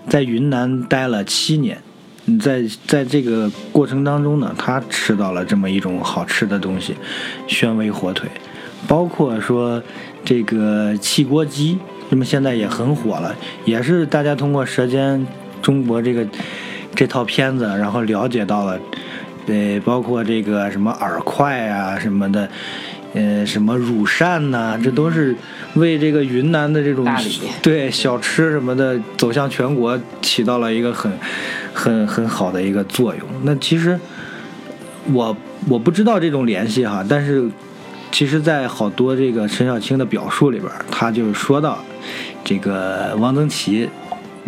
S3: 在云南待了七年。嗯在在这个过程当中呢，他吃到了这么一种好吃的东西，宣威火腿，包括说这个汽锅鸡，那么现在也很火了，也是大家通过《舌尖中国》这个这套片子，然后了解到了，呃，包括这个什么饵块啊什么的，呃，什么乳扇呐、这都是为这个云南的这种对小吃什么的走向全国起到了一个很很很好的一个作用。那其实我我不知道这种联系哈，但是其实，在好多这个陈小青的表述里边，他就说到这个汪曾祺，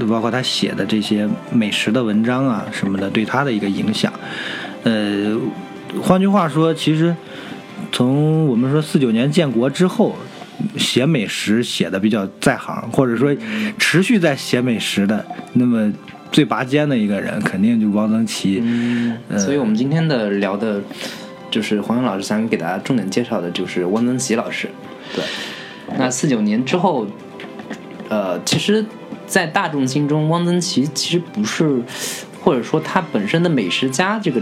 S3: 包括他写的这些美食的文章啊什么的，对他的一个影响。呃，换句话说，其实从我们说四九年建国之后，写美食写的比较在行，或者说持续在写美食的，那么最拔尖的一个人，肯定就汪曾祺。
S2: 嗯，所以我们今天的聊的，就是黄勇老师想给大家重点介绍的就是汪曾祺老师。对，那四九年之后，呃，其实，在大众心中，汪曾祺其实不是，或者说他本身的美食家这个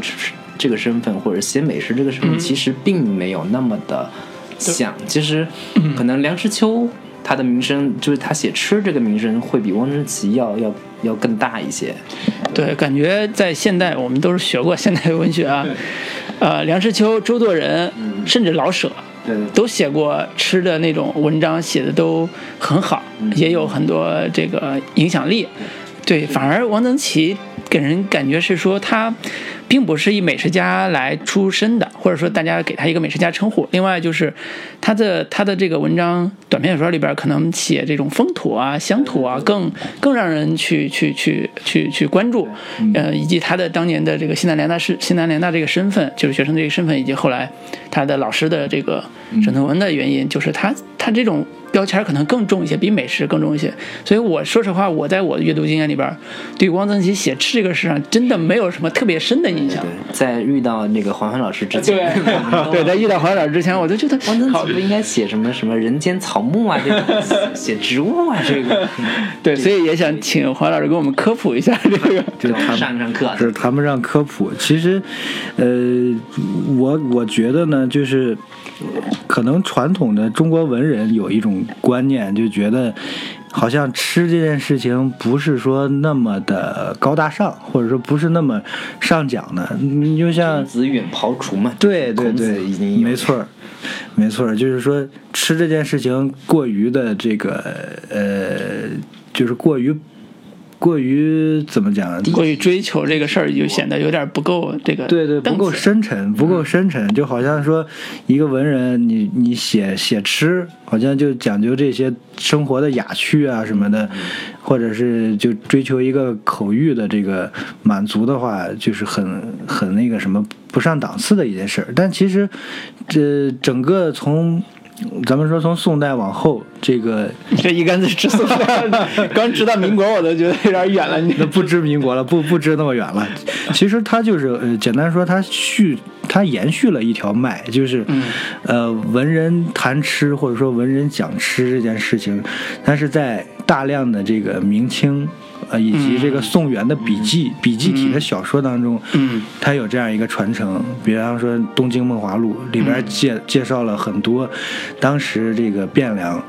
S2: 这个身份，或者写美食这个身份，其实并没有那么的像。其实，可能梁实秋。他的名声就是他写吃这个名声会比汪曾祺要要要更大一些，
S1: 对，感觉在现代我们都是学过现代文学啊，呃，梁实秋、周作人，甚至老舍，
S2: 对对
S1: 都写过吃的那种文章，写的都很好，也有很多这个影响力。对，反而汪曾祺给人感觉是说他并不是以美食家来出身的，或者说大家给他一个美食家称呼。另外就是他的他的这个文章短篇小说里边可能写这种风土啊、乡土啊，更更让人去去去去去关注，呃，以及他的当年的这个西南联大是西南联大这个身份，就是学生这个身份，以及后来他的老师的这个沈从文的原因，就是他他这种。标签可能更重一些，比美食更重一些。所以我说实话，我在我的阅读经验里边，对汪曾祺写吃这个事上真的没有什么特别深的印象。
S2: 对，在遇到那个黄欢老师之前，
S1: 对 对，在遇到黄老师之前，我就觉得
S2: 汪曾祺不应该写什么什么人间草木啊，这种 写植物啊，这个。
S1: 对，所以也想请黄老师给我们科普一下这个。
S2: 给我们上上课。
S3: 是谈不上科普，其实，呃，我我觉得呢，就是可能传统的中国文人有一种观念，就觉得好像吃这件事情不是说那么的高大上，或者说不是那么上讲的。你就像
S2: 子远庖厨嘛，
S3: 对对对没错儿，没错儿，就是说吃这件事情过于的这个呃，就是过于过于怎么讲？
S1: 过于追求这个事儿，就显得有点不够这个
S3: 对对，不够深沉，不够深沉，就好像说一个文人，你你写写吃，好像就讲究这些生活的雅趣啊什么的，或者是就追求一个口欲的这个满足的话，就是很很那个什么不上档次的一件事儿。但其实这整个从咱们说从宋代往后，这个
S1: 这一竿子直送到，刚直到民国我都觉得有点远了。你
S3: 那不知民国了，不不知那么远了。其实它就是呃，简单说，它续它延续了一条脉，就是、呃，文人谈吃或者说文人讲吃这件事情，它是在大量的这个明清。呃，以及这个宋元的笔记、笔记体的小说当中，
S1: 嗯，
S3: 它有这样一个传承。比方说《东京梦华录》里边介、介绍了很多当时这个汴梁，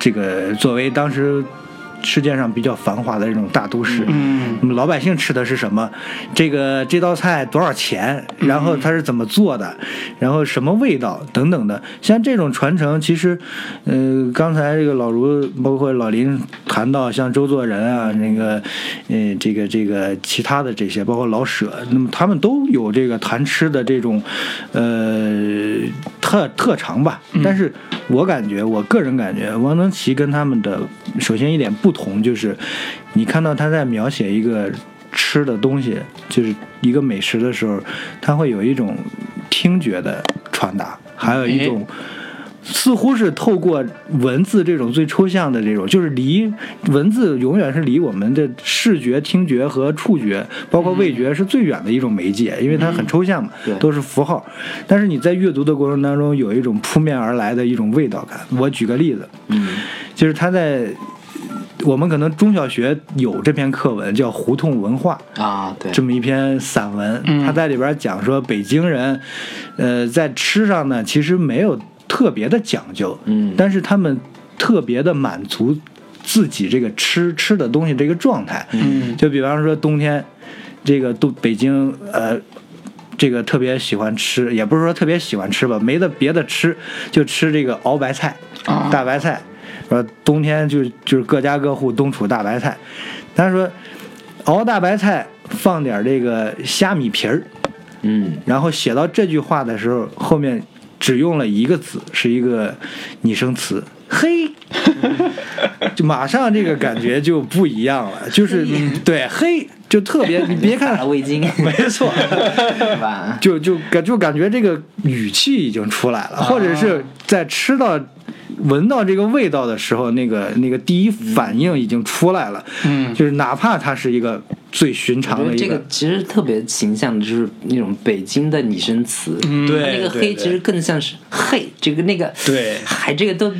S3: 这个作为当时世界上比较繁华的这种大都市，
S1: 嗯
S3: 那么老百姓吃的是什么？这个这道菜多少钱？然后它是怎么做的？然后什么味道等等的。像这种传承，其实，呃，刚才这个老卢包括老林谈到像周作人啊，那个，呃，这个这个其他的这些，包括老舍，那么他们都有这个谈吃的这种，呃，特特长吧。但是我感觉，我个人感觉，王曾祺跟他们的首先一点不同就是，你看到他在描写一个吃的东西，就是一个美食的时候，他会有一种听觉的传达，还有一种。似乎是透过文字这种最抽象的这种，就是离文字永远是离我们的视觉、听觉和触觉，包括味觉是最远的一种媒介，因为它很抽象嘛，都是符号。但是你在阅读的过程当中，有一种扑面而来的一种味道感。我举个例子，
S2: 嗯
S3: 就是他在我们可能中小学有这篇课文叫《胡同文化》，
S2: 啊，对，
S3: 这么一篇散文，他在里边讲说北京人，呃，在吃上呢其实没有特别的讲究，
S2: 嗯。
S3: 但是他们特别的满足自己这个吃吃的东西这个状态，
S1: 嗯。
S3: 就比方说冬天，这个都北京呃。这个特别喜欢吃，也不是说特别喜欢吃吧，没得别的吃，就吃这个熬白菜、
S1: 啊。
S3: 大白菜。说冬天就就是各家各户冬储大白菜，他说熬大白菜放点这个虾米皮儿，
S2: 嗯。
S3: 然后写到这句话的时候，后面只用了一个字，是一个拟声词，嘿，就马上这个感觉就不一样了，就是对嘿，就特别，你别看
S2: 了，味精，
S3: 没错，
S2: 是吧？
S3: 就就感就感觉这个语气已经出来了，或者是在吃到。闻到这个味道的时候，那个那个第一反应已经出来了，
S1: 嗯。
S3: 就是哪怕它是一个最寻常的一个这
S2: 个其实特别形象的就是那种北京的拟声词，
S1: 嗯。
S3: 对
S2: 那个黑其实更像是嘿，这个那个
S3: 对。
S2: 还这个都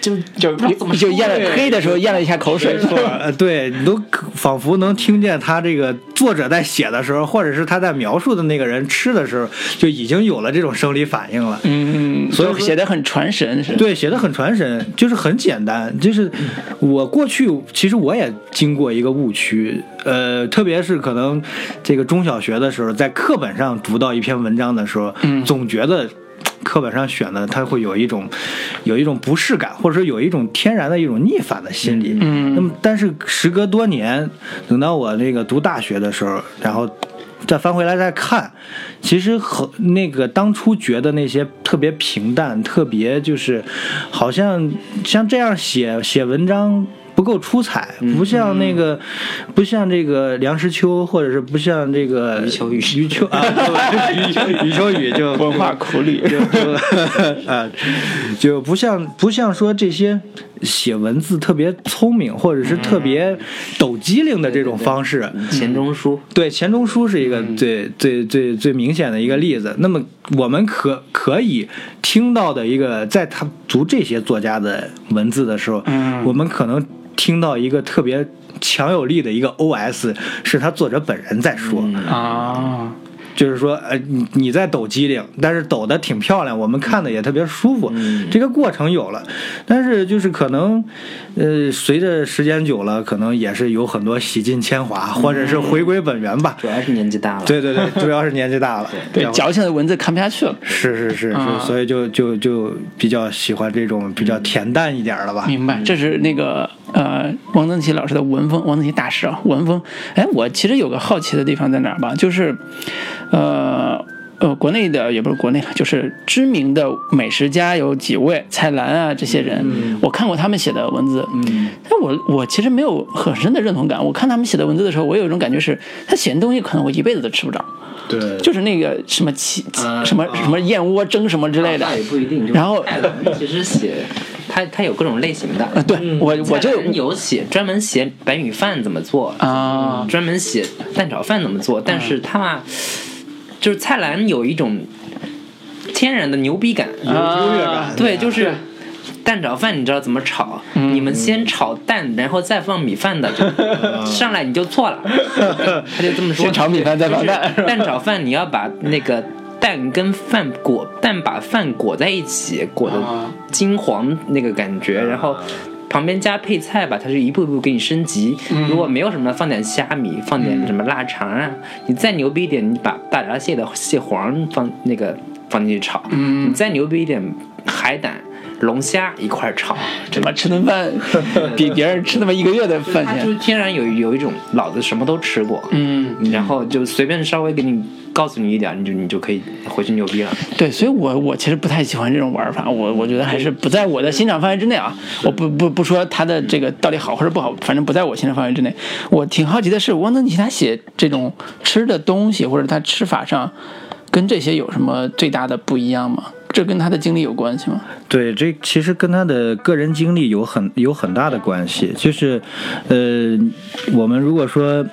S2: 就
S1: 就
S2: 你怎么
S1: 就咽了黑的时候咽了一下口水，是吧？
S3: 呃，对你都仿佛能听见他这个作者在写的时候，或者是他在描述的那个人吃的时候，就已经有了这种生理反应了。
S1: 嗯，
S3: 所以说
S1: 所以写的很传神，是。
S3: 对，写的很传神，就是很简单。就是我过去其实我也经过一个误区，呃，特别是可能这个中小学的时候，在课本上读到一篇文章的时候，
S1: 嗯
S3: 总觉得。课本上选的，它会有一种，有一种不适感，或者说有一种天然的一种逆反的心理。
S1: 嗯
S3: 那么，但是时隔多年，等到我那个读大学的时候，然后再翻回来再看，其实和那个当初觉得那些特别平淡、特别就是好像像这样写写文章。不够出彩，不像那个，不像这个梁实秋，或者是不像这个
S2: 余秋雨
S3: 余秋啊，余秋余秋雨就
S1: 文化苦旅，
S3: 就就啊，就不像不像说这些写文字特别聪明或者是特别抖机灵的这种方式。
S2: 钱钟书，
S3: 对，钱钟书是一个最、最最最明显的一个例子。那么我们可可以听到的一个，在他读这些作家的文字的时候，
S1: 嗯
S3: 我们可能听到一个特别强有力的一个 OS，是他作者本人在说。
S1: 啊，
S3: 就是说，呃，你你在抖机灵，但是抖的挺漂亮，我们看的也特别舒服。
S2: 嗯
S3: 这个过程有了，但是就是可能，呃，随着时间久了，可能也是有很多洗尽铅华，或者是回归本源吧。
S2: 主要是年纪大了，
S3: 对对对，主要是年纪大了，
S1: 对，矫情的文字看不下去了。
S3: 是是是所以就就就比较喜欢这种比较恬淡一点儿的吧。
S1: 明白，这是那个呃王增奇老师的文风，王增奇大师啊，文风。哎，我其实有个好奇的地方在哪儿吧，就是，呃呃，国内的也不是国内，就是知名的美食家有几位，蔡澜啊这些人，我看过他们写的文字，
S3: 嗯，
S1: 但我我其实没有很深的认同感。我看他们写的文字的时候，我有一种感觉是，他写的东西可能我一辈子都吃不着，
S3: 对，
S1: 就是那个什么起
S2: 呃
S1: 什么什么燕窝蒸什么之类的
S2: 那，也不一定。
S1: 然后
S2: 其实写他他有各种类型的，
S1: 呃，对我我就
S2: 有写专门写白米饭怎么做
S1: 啊
S2: 专门写蛋炒饭怎么做，但是他嘛，就是蔡澜有一种天然的牛逼感，
S3: 优越感
S2: 对，就是。蛋炒饭你知道怎么炒？
S1: 嗯
S2: 你们先炒蛋，然后再放米饭的，就上来你就错了。他就这么说。
S1: 先炒米饭再放蛋
S2: 就是蛋炒饭你要把那个蛋跟饭裹，蛋把饭裹在一起，裹得
S1: 啊
S2: 金黄那个感觉，然后。旁边加配菜吧，它是一步一步给你升级。
S1: 嗯
S2: 如果没有什么，放点虾米，放点什么腊肠啊。你再牛逼一点，你把大闸蟹的蟹黄放那个放进去炒。
S1: 嗯
S2: 你再牛逼一点，海胆、龙虾一块儿炒。
S1: 这么吃顿饭 比别人吃那么一个月的饭钱？
S2: 它就是天然有有一种老子什么都吃过，
S1: 嗯，
S2: 然后就随便稍微给你告诉你一点，你就你就可以回去牛逼了。
S1: 对，所以我我其实不太喜欢这种玩法，我我觉得还是不在我的欣赏范围之内啊。我不不不说他的这个到底好或者不好，反正不在我欣赏范围之内。我挺好奇的是，汪曾祺他写这种吃的东西或者他吃法上，跟这些有什么最大的不一样吗？这跟他的经历有关系吗？
S3: 对，这其实跟他的个人经历有很有很大的关系。就是，呃，我们如果说，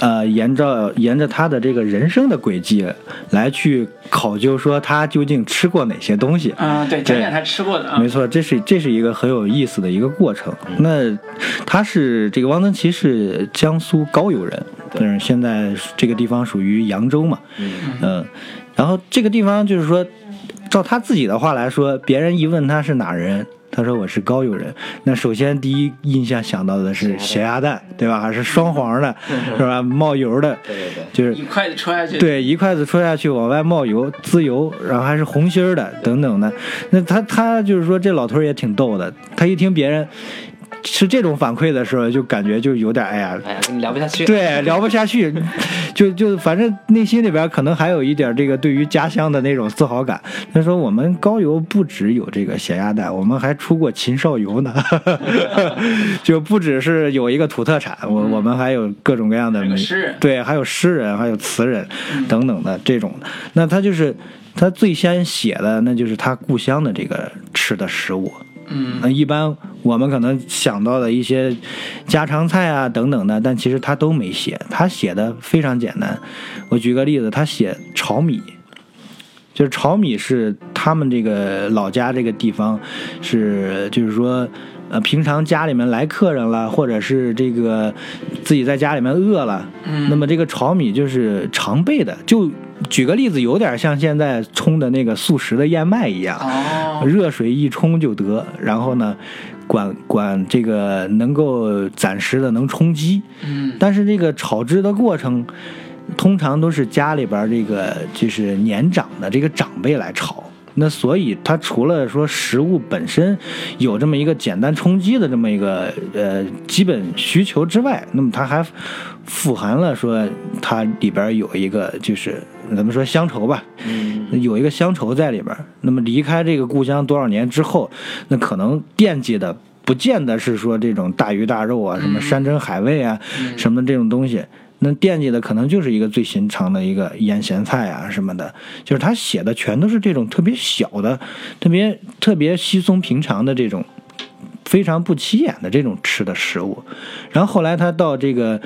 S3: 呃，沿着沿着他的这个人生的轨迹来去考究，说他究竟吃过哪些东西，
S1: 啊，对，
S3: 讲讲
S1: 他吃过的啊
S3: 没错，这是这是一个很有意思的一个过程。那他是这个汪曾祺是江苏高邮人，嗯，现在这个地方属于扬州嘛，嗯，然后这个地方就是说，照他自己的话来说，别人一问他是哪人。他说我是高邮人，那首先第一印象想到的是咸鸭蛋，对吧？还是双黄的，是吧？冒油的，
S2: 对对对，
S3: 就是
S1: 一筷子戳下去，
S3: 对，一筷子戳下去往外冒油，滋油，然后还是红心儿的等等的。那他他就是说这老头儿也挺逗的，他一听别人是这种反馈的时候，就感觉就有点哎呀，
S2: 哎呀，跟你聊不下去。
S3: 对，聊不下去，就就反正内心里边可能还有一点这个对于家乡的那种自豪感。他说我们高邮不只有这个咸鸭蛋，我们还出过秦少游呢，就不只是有一个土特产，我我们还有各种各样的
S1: 还有诗人
S3: 对，还有诗人，还有词人等等的这种。那他就是他最先写的，那就是他故乡的这个吃的食物。
S1: 嗯
S3: 那一般我们可能想到的一些家常菜啊等等的，但其实他都没写，他写的非常简单。我举个例子，他写炒米，就是炒米是他们这个老家这个地方是就是说。呃，平常家里面来客人了，或者是这个自己在家里面饿了，
S1: 嗯
S3: 那么这个炒米就是常备的。就举个例子，有点像现在冲的那个速食的燕麦一样，
S1: 哦，
S3: 热水一冲就得，然后呢，管管这个能够暂时的能充饥，
S1: 嗯。
S3: 但是这个炒制的过程，通常都是家里边这个就是年长的这个长辈来炒。那所以它除了说食物本身有这么一个简单充饥的这么一个呃基本需求之外，那么它还富含了说它里边有一个就是咱们说乡愁吧，
S2: 嗯，
S3: 有一个乡愁在里边。那么离开这个故乡多少年之后，那可能惦记的不见得是说这种大鱼大肉啊，什么山珍海味啊，什么这种东西。那惦记的可能就是一个最寻常的一个腌咸菜啊什么的，就是他写的全都是这种特别小的、特别特别稀松平常的这种非常不起眼的这种吃的食物。然后后来他到这个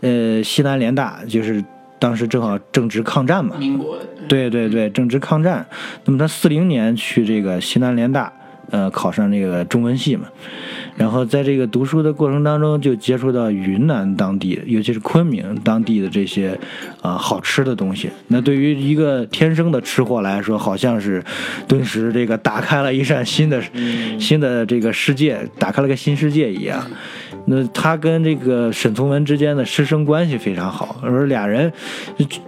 S3: 呃西南联大，就是当时正好正值抗战嘛，
S1: 民国
S3: 对对对，正值抗战。那么他四零年去这个西南联大，呃，考上这个中文系嘛。然后在这个读书的过程当中，就接触到云南当地，尤其是昆明当地的这些啊、好吃的东西。那对于一个天生的吃货来说，好像是顿时这个打开了一扇新的、新的这个世界，打开了个新世界一样。那他跟这个沈从文之间的师生关系非常好，而俩人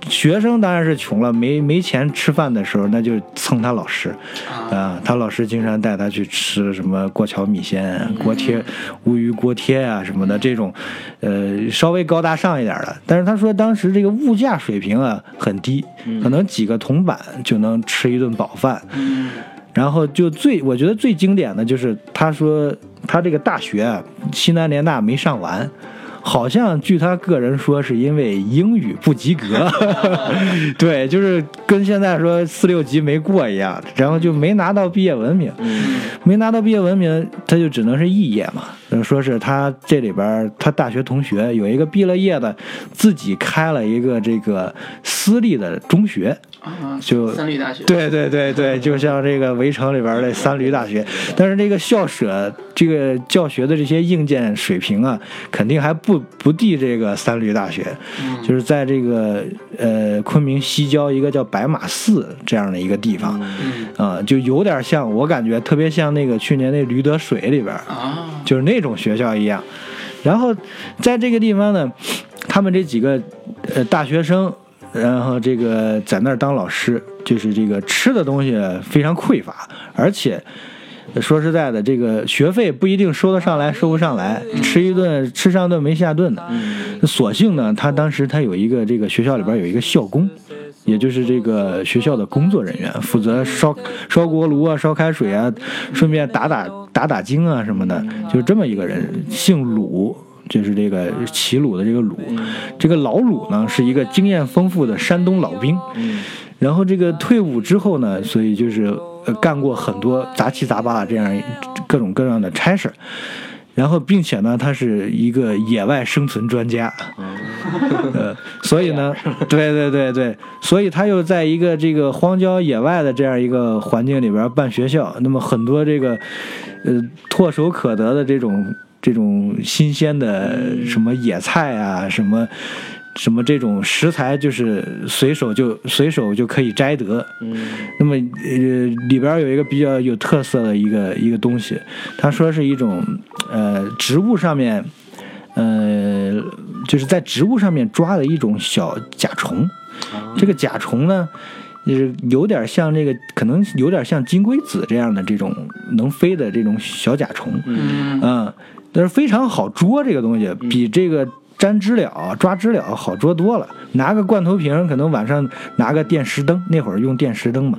S3: 学生当然是穷了，没没钱吃饭的时候，那就蹭他老师啊，他老师经常带他去吃什么过桥米线、锅贴、乌鱼锅贴啊什么的这种，呃，稍微高大上一点的。但是他说当时这个物价水平啊很低，可能几个铜板就能吃一顿饱饭。
S1: 嗯
S3: 然后就最我觉得最经典的就是他说他这个大学啊，西南联大没上完。好像据他个人说，是因为英语不及格，对，就是跟现在说四六级没过一样，然后就没拿到毕业文凭，没拿到毕业文凭，他就只能是肄业嘛。呃说是他这里边他大学同学有一个毕了业的，自己开了一个这个私立的中学，
S1: 啊，
S3: 就
S1: 三立大学，
S3: 对对对对，就像这个《围城》里边的三驴大学，但是这个校舍这个教学的这些硬件水平啊，肯定还不不敌这个三驴大学，就是在这个呃昆明西郊一个叫白马寺这样的一个地方，
S1: 嗯。
S3: 啊、就有点像我感觉特别像那个去年那驴得水里边，
S1: 啊，
S3: 就是那种学校一样。然后在这个地方呢，他们这几个呃大学生，然后这个在那儿当老师，就是这个吃的东西非常匮乏，而且。呃说实在的，这个学费不一定收得上来，收不上来，吃一顿吃上顿没下顿的。所幸呢，他当时他有一个这个学校里边有一个校工，也就是这个学校的工作人员，负责烧烧锅炉啊、烧开水啊，顺便打打打打经啊什么的，就是这么一个人，姓鲁。就是这个齐鲁的这个鲁，这个老鲁呢是一个经验丰富的山东老兵，然后这个退伍之后呢，所以就是呃干过很多杂七杂八的这样各种各样的差事，然后并且呢，他是一个野外生存专家，呃，所以呢，对对对对，所以他又在一个这个荒郊野外的这样一个环境里边办学校，那么很多这个呃唾手可得的这种这种新鲜的什么野菜啊，什么。什么这种食材就是随手就随手就可以摘得，
S2: 嗯
S3: 那么呃里边有一个比较有特色的一个一个东西，他说是一种呃植物上面，呃就是在植物上面抓的一种小甲虫，这个甲虫呢。就是有点像这个，可能有点像金龟子这样的这种能飞的这种小甲虫，
S1: 嗯。
S3: 嗯，但是非常好捉这个东西，比这个粘知了、抓知了好捉多了。拿个罐头瓶，可能晚上拿个电石灯，那会儿用电石灯嘛，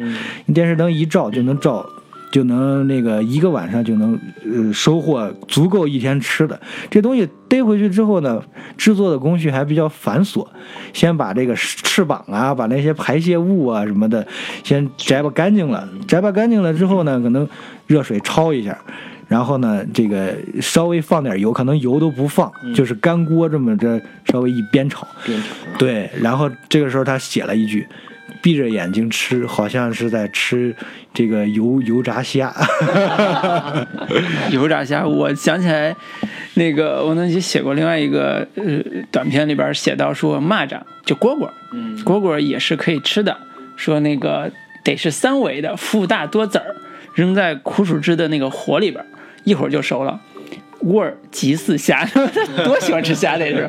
S3: 电石灯一照就能照，就能那个一个晚上就能呃收获足够一天吃的。这东西逮回去之后呢，制作的工序还比较繁琐，先把这个翅膀啊，把那些排泄物啊什么的先摘吧干净了，摘吧干净了之后呢，可能热水焯一下。然后呢，这个稍微放点油，可能油都不放，就是干锅这么着稍微一煸炒，
S2: 煸炒
S3: 对，然后这个时候他写了一句：“闭着眼睛吃，好像是在吃这个油油炸虾。
S1: 油炸虾，我想起来，那个王登奇写过另外一个呃短片里边写到说蚂蚱就蝈蝈，嗯，蝈蝈也是可以吃的，说那个得是三维的，腹大多籽儿，扔在苦薯汁的那个火里边，一会儿就熟了。味儿极似虾，多喜欢吃虾那是。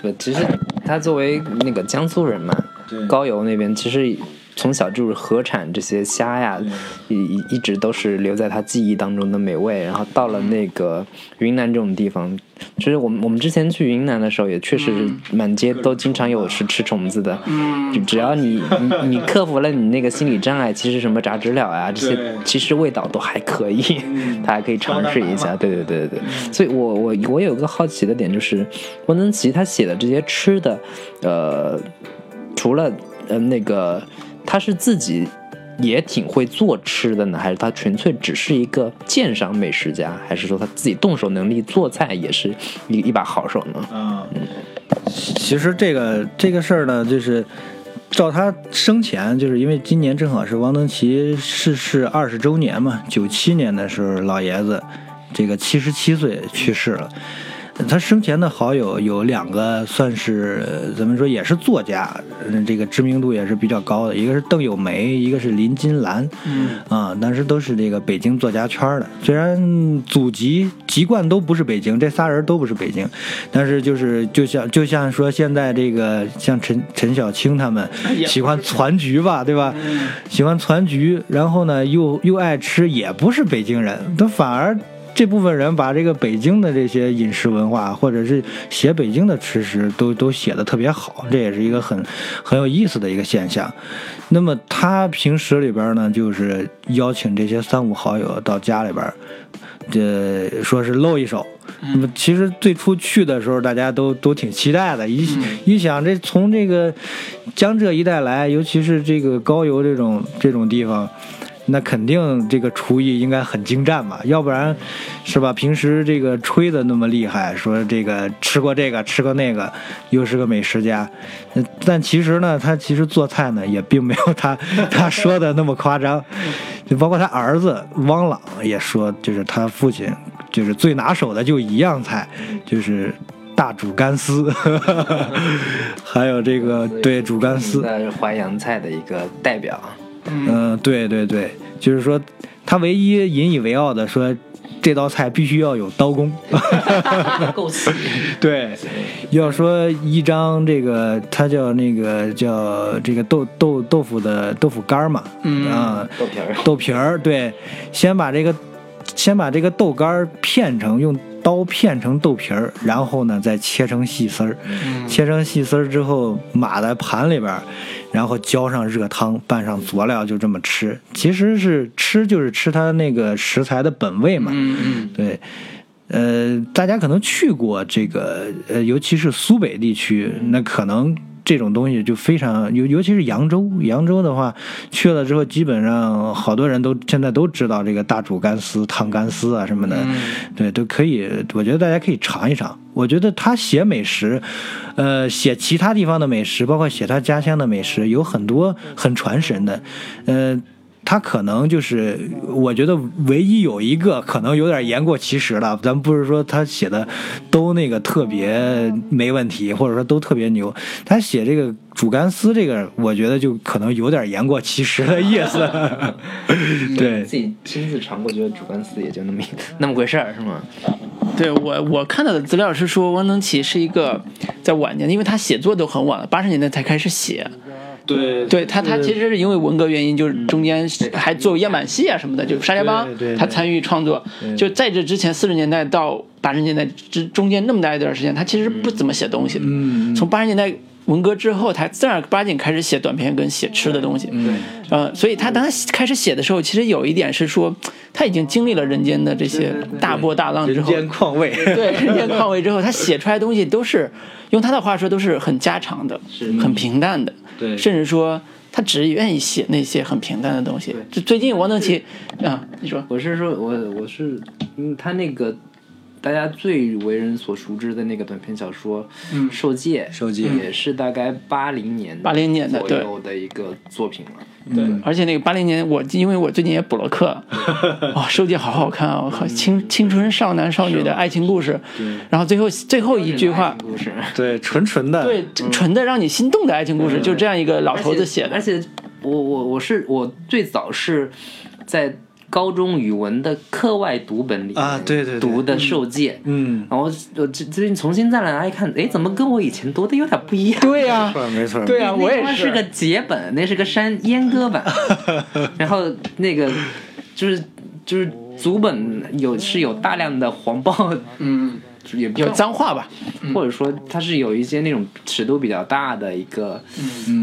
S2: 不，其实他作为那个江苏人嘛，高邮那边其实从小就是河产这些虾呀，一一一直都是留在他记忆当中的美味。然后到了那个云南这种地方，其实我们我们之前去云南的时候，也确实是满街都经常有是吃虫子的。就只要你你你克服了你那个心理障碍，其实什么炸知了啊这些，其实味道都还可以，他还可以尝试一下。对对对对对，所以我我我有个好奇的点就是，汪曾祺他写的这些吃的，呃，除了呃那个他是自己也挺会做吃的呢，还是他纯粹只是一个鉴赏美食家，还是说他自己动手能力做菜也是一一把好手呢？
S3: 啊，其实这个这个事儿呢，就是照他生前，就是因为今年正好是汪曾祺逝世二十周年嘛，九七年的时候，老爷子这个七十七岁去世了。他生前的好友有两个，算是怎么说也是作家，嗯，这个知名度也是比较高的，一个是邓友梅，一个是林金兰，
S1: 嗯
S3: 啊，但是都是这个北京作家圈的，虽然祖籍籍贯都不是北京，这仨人都不是北京，但是就是就像就像说现在这个像陈陈小青他们喜欢攒局吧，对吧？喜欢攒局，然后呢又又爱吃，也不是北京人，他反而。这部分人把这个北京的这些饮食文化，或者是写北京的吃食，都都写的特别好，这也是一个很很有意思的一个现象。那么他平时里边呢，就是邀请这些三五好友到家里边，这说是露一手。那么其实最初去的时候，大家都都挺期待的。一、一想，这从这个江浙一带来，尤其是这个高邮这种这种地方，那肯定这个厨艺应该很精湛嘛，要不然，是吧？平时这个吹的那么厉害，说这个吃过这个吃过那个，又是个美食家，呃但其实呢，他其实做菜呢也并没有他 他说的那么夸张，就包括他儿子汪朗也说，就是他父亲就是最拿手的就一样菜，就是。大煮干丝，还有这个对煮干丝，
S2: 那是淮扬菜的一个代表。
S3: 嗯，对对对，就是说，他唯一引以为傲的说，这道菜必须要有刀工。
S2: 够细。
S3: 对，要说一张这个，它叫那个叫这个豆豆豆腐的豆腐干儿嘛，
S1: 嗯
S3: 啊，
S2: 豆皮儿。
S3: 豆皮儿，对，先把这个先把这个豆干儿片成，用刀片成豆皮儿，然后呢再切成细丝儿，切成细丝儿之后码在盘里边儿，然后浇上热汤，拌上佐料，就这么吃。其实是吃就是吃它那个食材的本味嘛，
S1: 嗯嗯
S3: 对，呃，大家可能去过这个，呃，尤其是苏北地区，那可能这种东西就非常尤尤其是扬州，扬州的话去了之后，基本上好多人都现在都知道这个大煮干丝、烫干丝啊什么的，对，都可以。我觉得大家可以尝一尝。我觉得他写美食，呃，写其他地方的美食，包括写他家乡的美食，有很多很传神的，呃。他可能就是，我觉得唯一有一个可能有点言过其实了。咱不是说他写的都那个特别没问题，或者说都特别牛。他写这个主干丝这个，我觉得就可能有点言过其实的意思。对
S2: 自己亲自尝过，觉得主干丝也就那么一那么回事儿，是吗？
S1: 对我我看到的资料是说，汪曾祺是一个在晚年，因为他写作都很晚了，八十年代才开始写。
S3: 对
S1: 对他，他其实是因为文革原因，就是中间还做样板戏啊什么的，就是沙家浜他参与创作。就在这之前，四十年代到八十年代之中间那么大一段时间，他其实不怎么写东西的。
S3: 嗯。
S1: 从八十年代文革之后，他正儿八经开始写短篇跟写吃的东西。
S3: 嗯
S1: 呃，所以他当他开始写的时候，其实有一点是说，他已经经历了人间的这些大波大浪之后，
S3: 人间况味。
S1: 对人间况味之后，他写出来的东西都是用他的话说都是很家常的，很平淡的，
S3: 对。
S1: 甚至说他只愿意写那些很平淡的东西。就最近王曾祺，啊，你说，
S2: 我是说，我我是，嗯，他那个大家最为人所熟知的那个短篇小说《
S1: 嗯
S2: 受戒》，
S3: 受戒
S2: 也是大概八零年
S1: 八零年的
S2: 左
S1: 对
S2: 右的一个作品了。
S1: 对，而且那个八零年，我因为我最近也补了课，哇，受戒好好看啊！我靠，青青春少男少女的爱情故事，然后最后最后一句话，
S2: 故事，
S3: 对，纯纯的。
S1: 对，纯的让你心动的爱情故事，就这样一个老头子写的。
S2: 而，且我我我是我最早是在高中语文的课外读本里
S3: 啊对对对。
S2: 读的《受戒》，
S3: 嗯，
S2: 然后我最最近重新再来一看，哎，怎么跟我以前读的有点不一样？
S1: 对呀、
S3: 没错没错。
S1: 对啊，我也是
S2: 那是。个节本，那是个山阉割版，然后那个就是就是祖本有是有大量的黄暴，
S1: 嗯，
S2: 也比
S1: 较脏话吧，
S2: 或者说他是有一些那种尺度比较大的一个，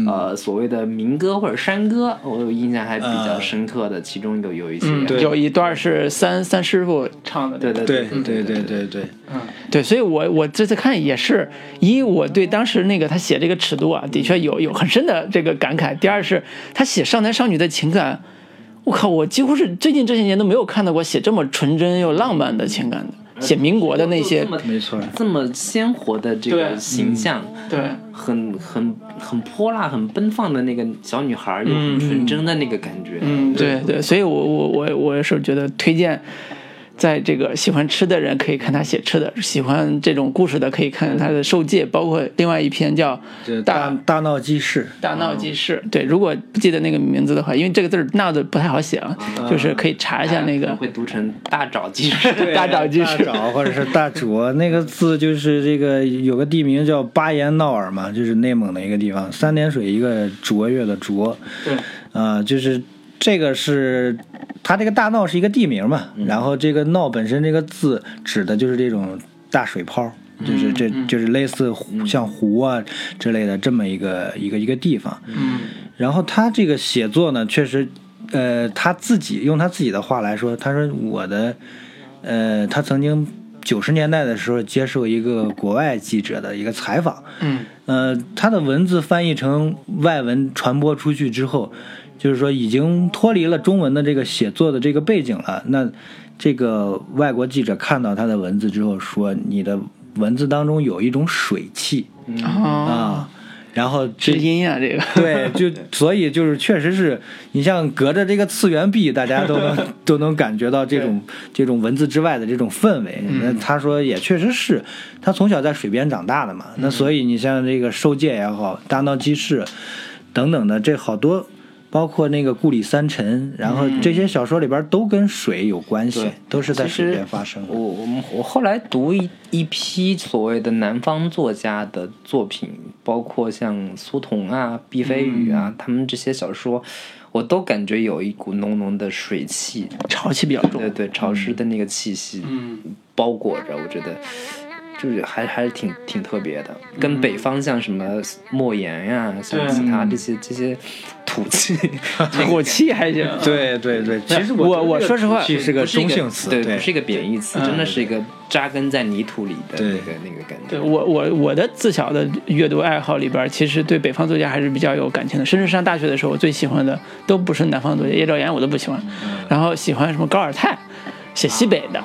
S2: 呃，所谓的民歌或者山歌，我有印象还比较深刻的，其中有有一些，
S1: 有一段是三三师父唱的，
S2: 对对
S3: 对
S2: 对
S3: 对对对，嗯，
S1: 对，所以我我这次看也是，一我对当时那个他写这个尺度啊，的确有有很深的这个感慨。第二是他写少男少女的情感，我靠，我几乎是最近这些年都没有看到过写这么纯真又浪漫的情感的。写民国的那些
S2: 这，么
S3: 没错。
S2: 这么鲜活的这个形象，
S1: 对
S2: 很很很泼辣、很奔放的那个小女孩，又很纯真的那个感觉。
S1: 嗯，对对，所以我我我我是觉得推荐。在这个喜欢吃的人可以看他写吃的，喜欢这种故事的可以看他的受戒，包括另外一篇叫《大
S3: 大大闹鸡市，
S1: 大闹鸡市，对，如果不记得那个名字的话，因为这个字儿闹的不太好写啊，就是可以查一下那个
S2: 会读成大沼鸡市。
S1: 大沼鸡
S3: 大
S1: 市。
S3: 沼或者是大卓，那个字就是这个有个地名叫巴彦淖尔嘛，就是内蒙的一个地方，三点水一个卓越的卓，
S1: 对，
S3: 啊、就是这个是它这个大闹是一个地名嘛，然后这个闹本身这个字指的就是这种大水泡。就是这就是类似湖像湖啊之类的这么一个一个一个地方，
S1: 嗯。
S3: 然后他这个写作呢，确实，呃，他自己用他自己的话来说，他说我的，呃，他曾经九十年代的时候接受一个国外记者的一个采访，
S1: 嗯。
S3: 呃，他的文字翻译成外文传播出去之后，就是说已经脱离了中文的这个写作的这个背景了。那这个外国记者看到他的文字之后说，你的文字当中有一种水汽
S1: 啊，
S3: 啊，然后
S1: 知音啊，这个
S3: 对，就所以就是确实是你像隔着这个次元壁，大家都能 都能感觉到这种这种文字之外的这种氛围。那他说也确实是，他从小在水边长大的嘛，那所以你像这个受戒也好，大闹鸡市等等的，这好多。包括那个故里三陈，然后这些小说里边都跟水有关系，
S2: 对
S3: 都是在水边发生的。
S2: 我我们我后来读一一批所谓的南方作家的作品，包括像苏童啊、毕飞宇啊，他们这些小说，我都感觉有一股浓浓的水汽，
S1: 潮气比较重
S2: 对。对，潮湿的那个气息
S1: 嗯
S2: 包裹着，我觉得。就是还还是挺挺特别的，跟北方像什么莫言呀、像其他这些这些土气，
S1: 土气还行。
S3: 对对对，其实
S1: 我我说实话
S3: 气是个
S2: 不是一
S3: 中性词，
S2: 对，不是一个贬义词，
S1: 嗯
S2: 真的是一个扎根在泥土里的那个那个感觉。
S1: 对我我我的自小的阅读爱好里边，其实对北方作家还是比较有感情的。甚至上大学的时候，我最喜欢的都不是南方作家，叶兆言我都不喜欢，然后喜欢什么高尔泰，写西北的，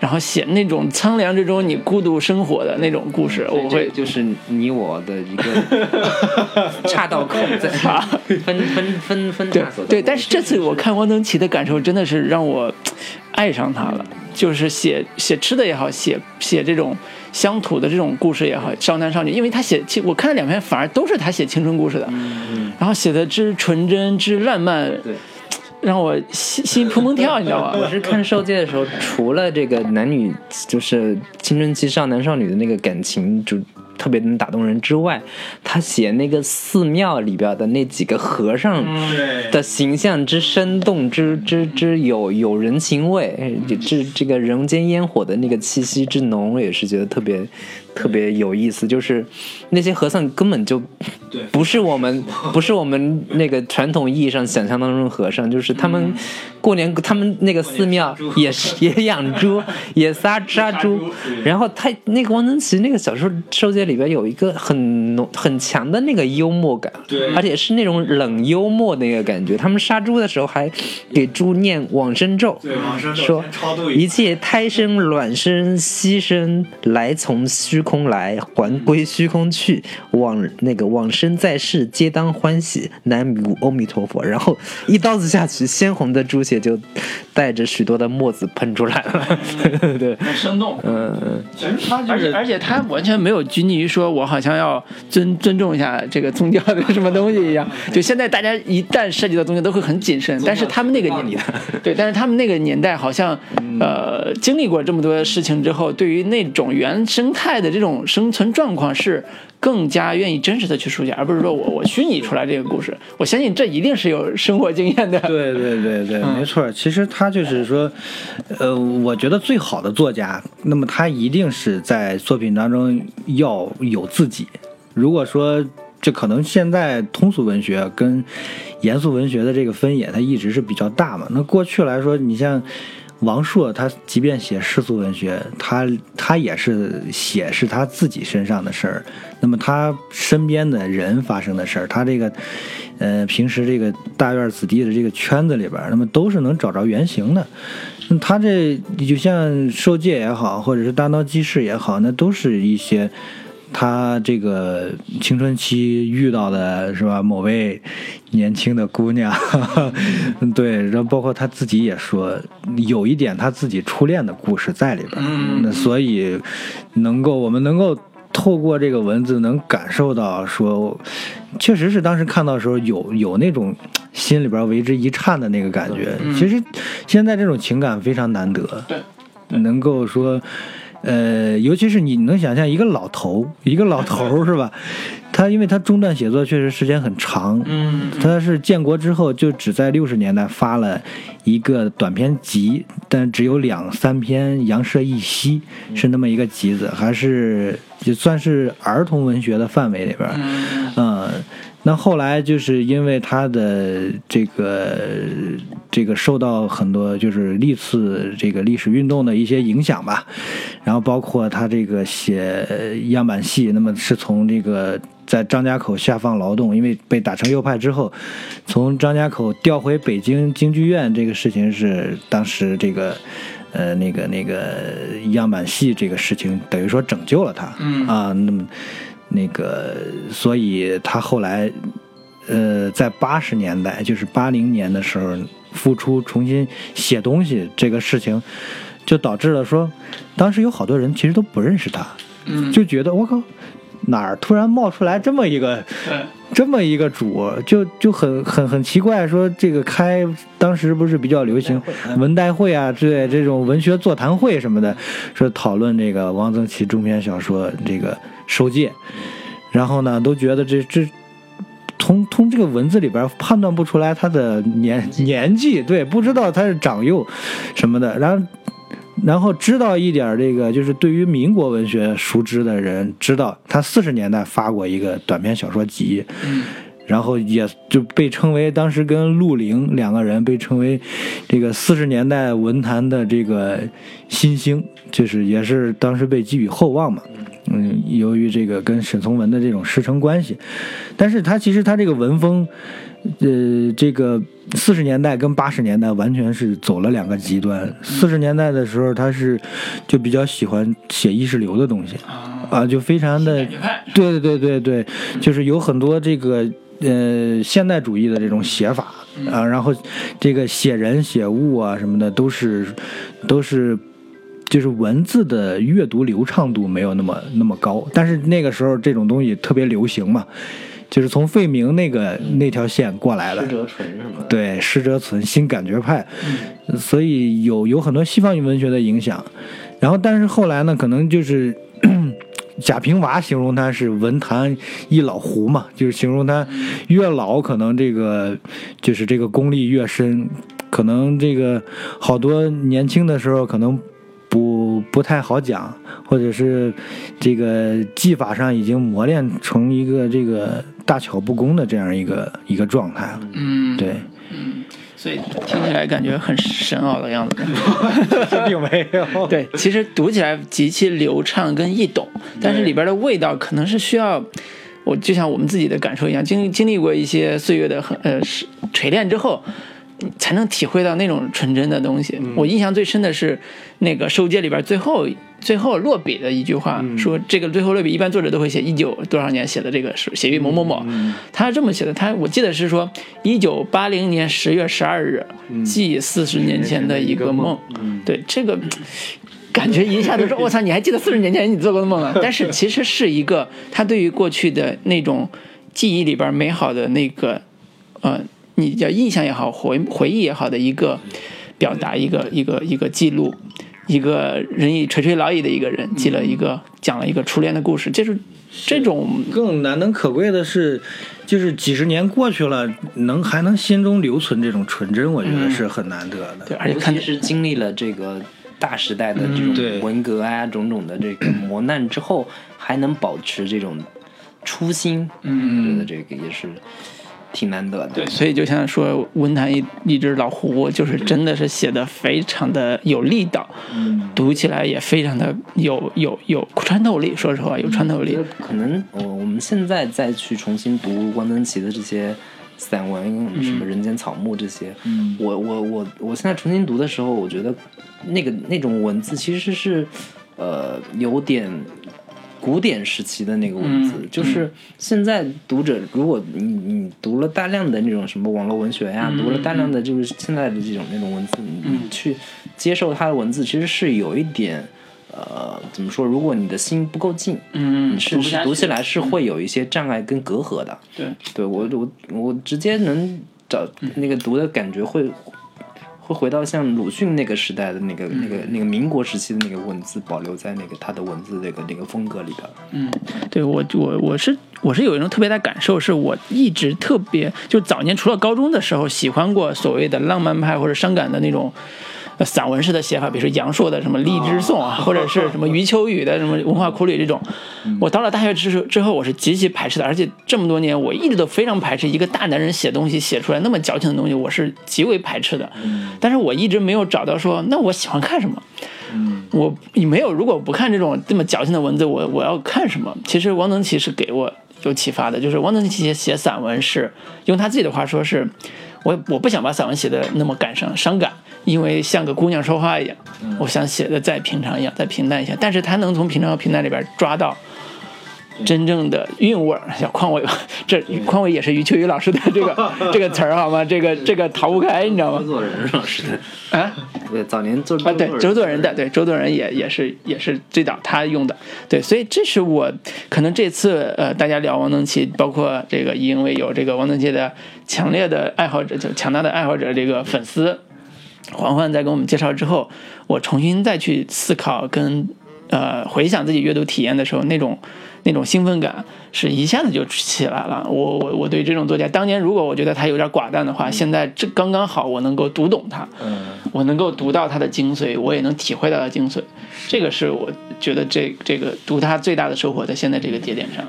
S1: 然后写那种苍凉之中你孤独生活的那种故事，我会
S2: 就是你我的一个岔道口，在分分分分
S1: 对
S2: 岔所在。
S1: 对，但是这次我看汪曾祺的感受真的是让我 爱上他了，就是写写吃的也好，写写这种乡土的这种故事也好，少男少女，因为他写，其我看了两篇，反而都是他写青春故事的，然后写的之纯真之烂漫，
S2: 对
S1: 让我心心砰砰跳，你知道吗？
S2: 我是看《受戒》的时候，除了这个男女就是青春期少男少女的那个感情，就特别能打动人之外，他写那个寺庙里边的那几个和尚的形象之生动，之之之有有人情味，这这个人间烟火的那个气息之浓，也是觉得特别特别有意思。就是那些和尚根本就不是我们不是我们那个传统意义上想象当中的和尚，就是他们过年他们那个寺庙也是也养猪，也杀杀猪。然后他那个汪曾祺那个小说《收集》里边有一个很浓很强的那个幽默感，对而且是那种冷幽默那个感觉。他们杀猪的时候还给猪念往生咒，说一切胎生、卵生、息生，来从虚空来，还归虚空去。往那个往生在世，皆当欢喜。南无阿弥陀佛。然后一刀子下去，鲜红的猪血就带着许多的沫子喷出来了。对，
S1: 很生动。
S2: 嗯嗯。
S3: 其实他
S1: 而且而且他完全没有拘泥于说，我好像要尊尊重一下这个宗教的什么东西一样。就现在大家一旦涉及到宗教，都会很谨慎。但是他们那个年代，对，但是他们那个年代好像，呃，经历过这么多事情之后，对于那种原生态的这种生存状况是更加愿意真实的去书写，而不是说我我虚拟出来这个故事。我相信这一定是有生活经验的。
S3: 对对对对，没错。其实他就是说，呃，我觉得最好的作家，那么他一定是在作品当中要有自己。如果说这可能现在通俗文学跟严肃文学的这个分野，它一直是比较大嘛。那过去来说，你像。王朔他即便写世俗文学，他他也是写是他自己身上的事儿，那么他身边的人发生的事儿，他这个，呃，平时这个大院子弟的这个圈子里边，那么都是能找着原型的。那他这就像受戒也好，或者是大闹记事也好，那都是一些。他这个青春期遇到的是吧？某位年轻的姑娘，对，然后包括他自己也说，有一点他自己初恋的故事在里边。嗯，那所以能够我们能够透过这个文字能感受到说，确实是当时看到的时候有有那种心里边为之一颤的那个感觉。其实现在这种情感非常难得，
S1: 对，
S3: 能够说。呃，尤其是你能想象一个老头，一个老头是吧？他因为他中断写作确实时间很长，
S1: 嗯，
S3: 他是建国之后就只在六十年代发了一个短篇集，但只有两三篇《杨舍一夕》是那么一个集子，还是也算是儿童文学的范围里边，嗯。那后来就是因为他的这个这个受到很多就是历次这个历史运动的一些影响吧，然后包括他这个写样板戏，那么是从这个在张家口下放劳动，因为被打成右派之后，从张家口调回北京京剧院，这个事情是当时这个。呃，那个那个样板戏这个事情，等于说拯救了他，
S1: 嗯
S3: 啊，那么那个，所以他后来，呃，在八十年代，就是八零年的时候复出，重新写东西这个事情，就导致了说，当时有好多人其实都不认识他，
S1: 嗯
S3: 就觉得我靠，哪儿突然冒出来这么一个这么一个主，就就很很很奇怪，说这个开当时不是比较流行文代会啊，之类这种文学座谈会什么的，说讨论这个汪曾祺中篇小说这个《收戒》，然后呢都觉得这这。从从这个文字里边判断不出来他的年年纪，对，不知道他是长幼什么的，然后然后知道一点这个，就是对于民国文学熟知的人知道，他四十年代发过一个短篇小说集，然后也就被称为当时跟陆凌两个人被称为这个四十年代文坛的这个新星，就是也是当时被寄予厚望嘛。由于这个跟沈从文的这种师承关系，但是他其实他这个文风，呃，这个四十年代跟八十年代完全是走了两个极端。四十年代的时候，他是就比较喜欢写意识流的东西啊，就非常的对对对对对，就是有很多这个呃现代主义的这种写法啊，然后这个写人写物啊什么的都是都是。就是文字的阅读流畅度没有那么那么高，但是那个时候这种东西特别流行嘛，就是从费明那个那条线过来的，对，施哲存新感觉派，所以有有很多西方文学的影响。然后，但是后来呢，可能就是 贾平凹形容他是文坛一老胡嘛，就是形容他越老，可能这个就是这个功力越深，可能这个好多年轻的时候可能。不不太好讲，或者是这个技法上已经磨练成一个这个大巧不工的这样一个一个状态了。
S1: 嗯，
S3: 对，嗯
S1: 所以听起来感觉很深奥的样子。
S3: 这 并没有。
S1: 对，其实读起来极其流畅跟易懂，但是里边的味道可能是需要，我就像我们自己的感受一样，经经历过一些岁月的很呃是锤炼之后。才能体会到那种纯真的东西。我印象最深的是那个《收街》里边最后最后落笔的一句话，说这个最后落笔一般作者都会写一九多少年写的这个是写于某某某，他是这么写的，他我记得是说一九八零年十月十二日，记四十年前的一个梦。对这个感觉一下子说，我操，你还记得四十年前你做过的梦吗？但是其实是一个他对于过去的那种记忆里边美好的那个呃。你叫印象也好，回回忆也好的一个表达，一个一个一个记录，一个人已垂垂老矣的一个人，记了一个讲了一个初恋的故事，这是这种
S3: 更难能可贵的是，就是几十年过去了，能还能心中留存这种纯真，我觉得是很难得的。
S1: 对，而且看
S2: 尤其是经历了这个大时代的这种文革啊、种种的这个磨难之后，还能保持这种初心，嗯，我觉得这个也是挺难得的。
S1: 对，所以就像说文坛一一只老虎，就是真的是写的非常的有力道，嗯读起来也非常的有有有穿透力。说实话，有穿透力
S2: 可能我我们现在再去重新读汪曾祺的这些散文，什么《人间草木》这些，嗯我我我我现在重新读的时候，我觉得那个那种文字其实是呃有点。古典时期的那个文字，就是现在读者，如果你你读了大量的那种什么网络文学呀，读了大量的就是现在的这种那种文字，你去接受它的文字，其实是有一点，呃，怎么说？如果你的心不够静，
S1: 嗯
S2: 你是是读起来是会有一些障碍跟隔阂的。
S1: 对，
S2: 对我我我直接能找那个读的感觉会。会回到像鲁迅那个时代的那个、那个、那个民国时期的那个文字，保留在那个他的文字那个那个风格里边。
S1: 嗯对我我我是我是有一种特别的感受，是我一直特别就早年除了高中的时候喜欢过所谓的浪漫派或者伤感的那种。呃散文式的写法，比如说杨朔的什么《荔枝颂》啊，或者是什么余秋雨的什么《文化苦旅》这种，我到了大学之之后，我是极其排斥的，而且这么多年我一直都非常排斥一个大男人写东西写出来那么矫情的东西，我是极为排斥的。但是我一直没有找到说，那我喜欢看什么。我你没有，如果不看这种这么矫情的文字，我我要看什么？其实汪曾祺是给我有启发的，就是汪曾祺写写散文是用他自己的话说是，我我不想把散文写的那么感伤伤感，因为像个姑娘说话一样，我想写的再平常一样，再平淡一些。但是他能从平常和平淡里边抓到。真正的韵味儿，小匡伟，这匡伟也是余秋雨老师的这个 这个词儿好吗？这个这个逃不开，你知道吗
S2: 周？作人老师的
S1: 啊，
S2: 对，早年做
S1: 啊，对，周作人的，对，周作人也也是也是最早他用的，对，所以这是我可能这次呃，大家聊王曾祺，包括这个因为有这个王曾祺的强烈的爱好者，就强大的爱好者这个粉丝，黄欢在给我们介绍之后，我重新再去思考跟呃回想自己阅读体验的时候，那种那种兴奋感是一下子就起来了。我我我对这种作家，当年如果我觉得他有点寡淡的话，现在这刚刚好，我能够读懂他，我能够读到他的精髓，我也能体会到他的精髓。这个是我觉得这这个读他最大的收获，在现在这个节点上。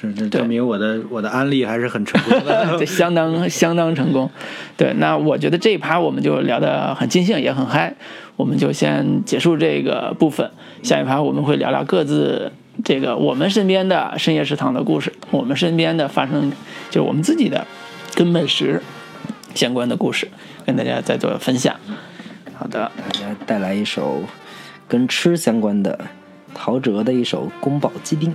S3: 是这证明我的我的安利还是很成功的。
S1: 对，相当相当成功。对，那我觉得这一趴我们就聊得很尽兴，也很嗨，我们就先结束这个部分。下一趴我们会聊聊各自这个我们身边的深夜食堂的故事，我们身边的发生，就是我们自己的跟美食相关的故事，跟大家再做分享。好的，
S5: 大家带来一首跟吃相关的陶喆的一首《宫保鸡丁》。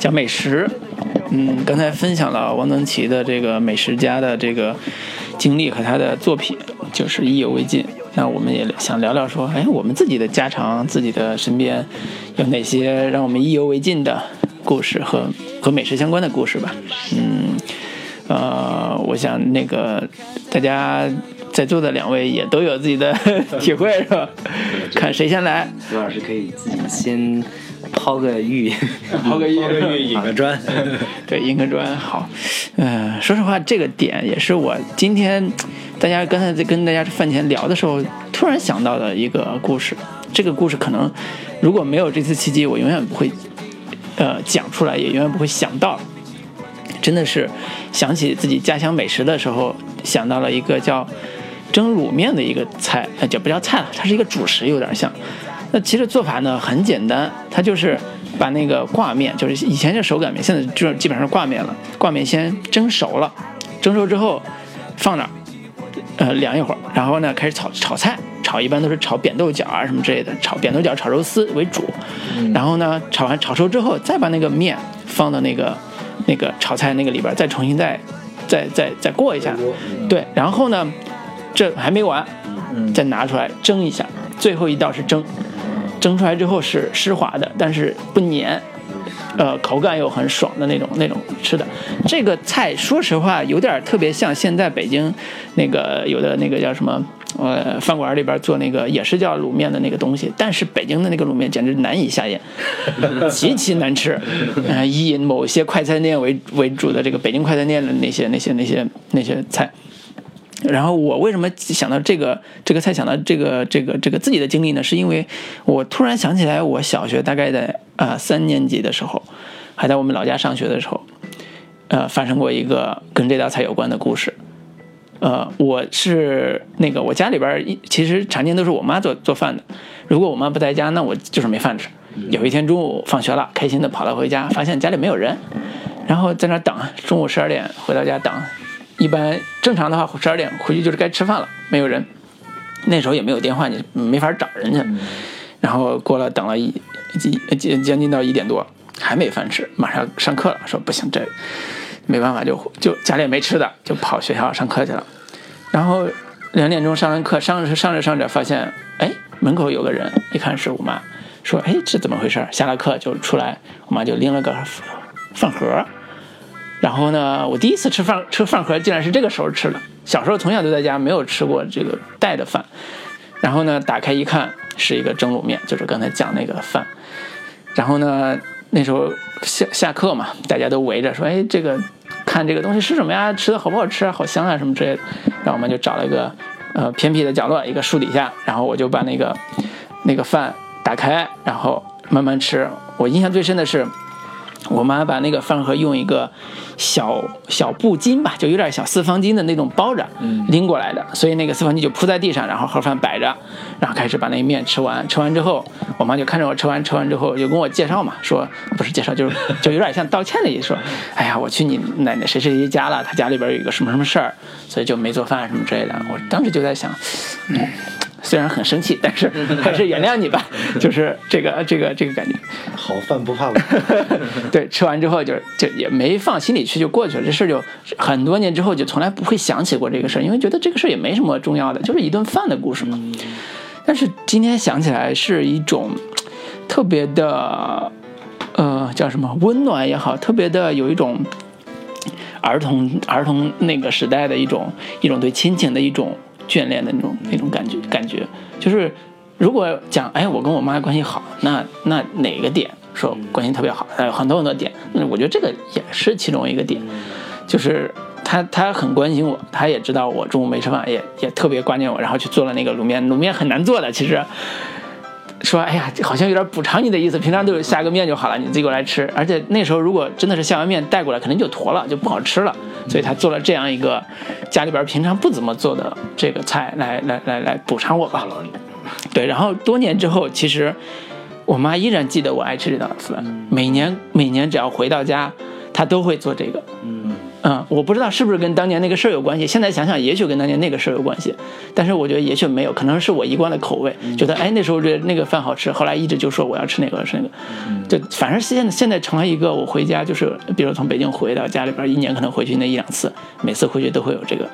S1: 讲美食。嗯，刚才分享了王登奇的这个美食家的这个经历和他的作品，就是意犹未尽。那我们也想聊聊说，哎，我们自己的家常，自己的身边有哪些让我们意犹未尽的故事和和美食相关的故事吧。嗯，呃，我想那个大家在座的两位也都有自己的 体会，是吧？看谁先来。
S5: 刘老师可以自己先抛个玉，
S1: 抛个
S3: 玉引个砖，
S1: 对，引个砖好。嗯、说实话，这个点也是我今天大家刚才在跟大家饭前聊的时候，突然想到的一个故事。这个故事可能如果没有这次契机，我永远不会呃讲出来，也永远不会想到。真的是想起自己家乡美食的时候，想到了一个叫蒸卤面的一个菜，呃，就不叫菜了，它是一个主食，有点像。那其实做法呢很简单，它就是把那个挂面，就是以前是手擀面，现在就基本上是挂面了。挂面先蒸熟了，蒸熟之后放那儿，呃，凉一会儿，然后呢开始炒炒菜，炒一般都是炒扁豆角啊什么之类的，炒扁豆角、炒肉丝为主。然后呢炒完炒熟之后，再把那个面放到那个那个炒菜那个里边，再重新再再再再过一下。对，然后呢这还没完，再拿出来蒸一下，最后一道是蒸。蒸出来之后是湿滑的，但是不粘，呃，口感又很爽的那种那种吃的。这个菜说实话有点特别像现在北京那个有的那个叫什么呃饭馆里边做那个也是叫卤面的那个东西，但是北京的那个卤面简直难以下咽，极其难吃。呃，以某些快餐店为为主的这个北京快餐店的那些那些那些那些菜。然后我为什么想到这个这个菜，想到这个这个这个自己的经历呢？是因为我突然想起来，我小学大概在啊、呃三年级的时候，还在我们老家上学的时候，呃，发生过一个跟这道菜有关的故事。呃，我是那个我家里边一其实常年都是我妈做做饭的，如果我妈不在家，那我就是没饭吃。有一天中午放学了，开心的跑了回家，发现家里没有人，然后在那等，中午十二点回到家等。一般正常的话，十二点回去就是该吃饭了，没有人。那时候也没有电话，你没法找人家。然后过了等了一一将将近到一点多，还没饭吃，马上上课了，说不行，这没办法就就家里也没吃的，就跑学校上课去了。然后两点钟上完课，上着上着上着，发现哎门口有个人，一看是我妈，说哎这怎么回事？下了课就出来，我妈就拎了个饭盒，然后呢，我第一次吃饭吃饭盒竟然是这个时候吃的。小时候从小就在家没有吃过这个带的饭，然后呢打开一看是一个蒸卤面，就是刚才讲那个饭。然后呢那时候下下课嘛，大家都围着说，哎这个看这个东西是什么呀？吃的好不好吃啊？好香啊什么之类的。然后我们就找了一个呃偏僻的角落，一个树底下，然后我就把那个那个饭打开，然后慢慢吃。我印象最深的是。我妈把那个饭盒用一个小小布巾吧，就有点小四方巾的那种包着，拎过来的，所以那个四方巾就铺在地上，然后盒饭摆着，然后开始把那面吃完。吃完之后，我妈就看着我吃完，吃完之后就跟我介绍嘛，说不是介绍，就是就有点像道歉的意思，说，哎呀，我去你奶奶谁谁谁家了，他家里边有一个什么什么事儿，所以就没做饭什么之类的。我当时就在想，嗯。虽然很生气，但是 还是原谅你吧，就是这个这个这个感觉。
S3: 好饭不怕晚。
S1: 对，吃完之后就就也没放心里去，就过去了。这事儿就很多年之后就从来不会想起过这个事儿，因为觉得这个事儿也没什么重要的，就是一顿饭的故事嘛。但是今天想起来是一种特别的，呃，叫什么温暖也好，特别的有一种儿童儿童那个时代的一种一种对亲情的一种。眷恋的那种那种感觉，感觉就是如果讲，哎，我跟我妈关系好，那那哪个点说关系特别好？有很多很多点，那我觉得这个也是其中一个点，就是她她很关心我，她也知道我中午没吃饭，也也特别挂念我，然后去做了那个卤面，卤面很难做的，其实说，哎呀，好像有点补偿你的意思，平常都是下个面就好了，你自己过来吃，而且那时候如果真的是下完面带过来，肯定就坨了，就不好吃了。所以他做了这样一个家里边平常不怎么做的这个菜，来来来来补偿我吧。对，然后多年之后，其实我妈依然记得我爱吃这道菜。每年每年只要回到家，她都会做这个。嗯嗯，我不知道是不是跟当年那个事儿有关系。现在想想，也许跟当年那个事儿有关系，但是我觉得也许没有，可能是我一贯的口味，觉得哎那时候这那个饭好吃，后来一直就说我要吃那个吃那个。就反正现在现在成了一个我回家就是，比如从北京回到家里边，一年可能回去那一两次，每次回去都会有这个。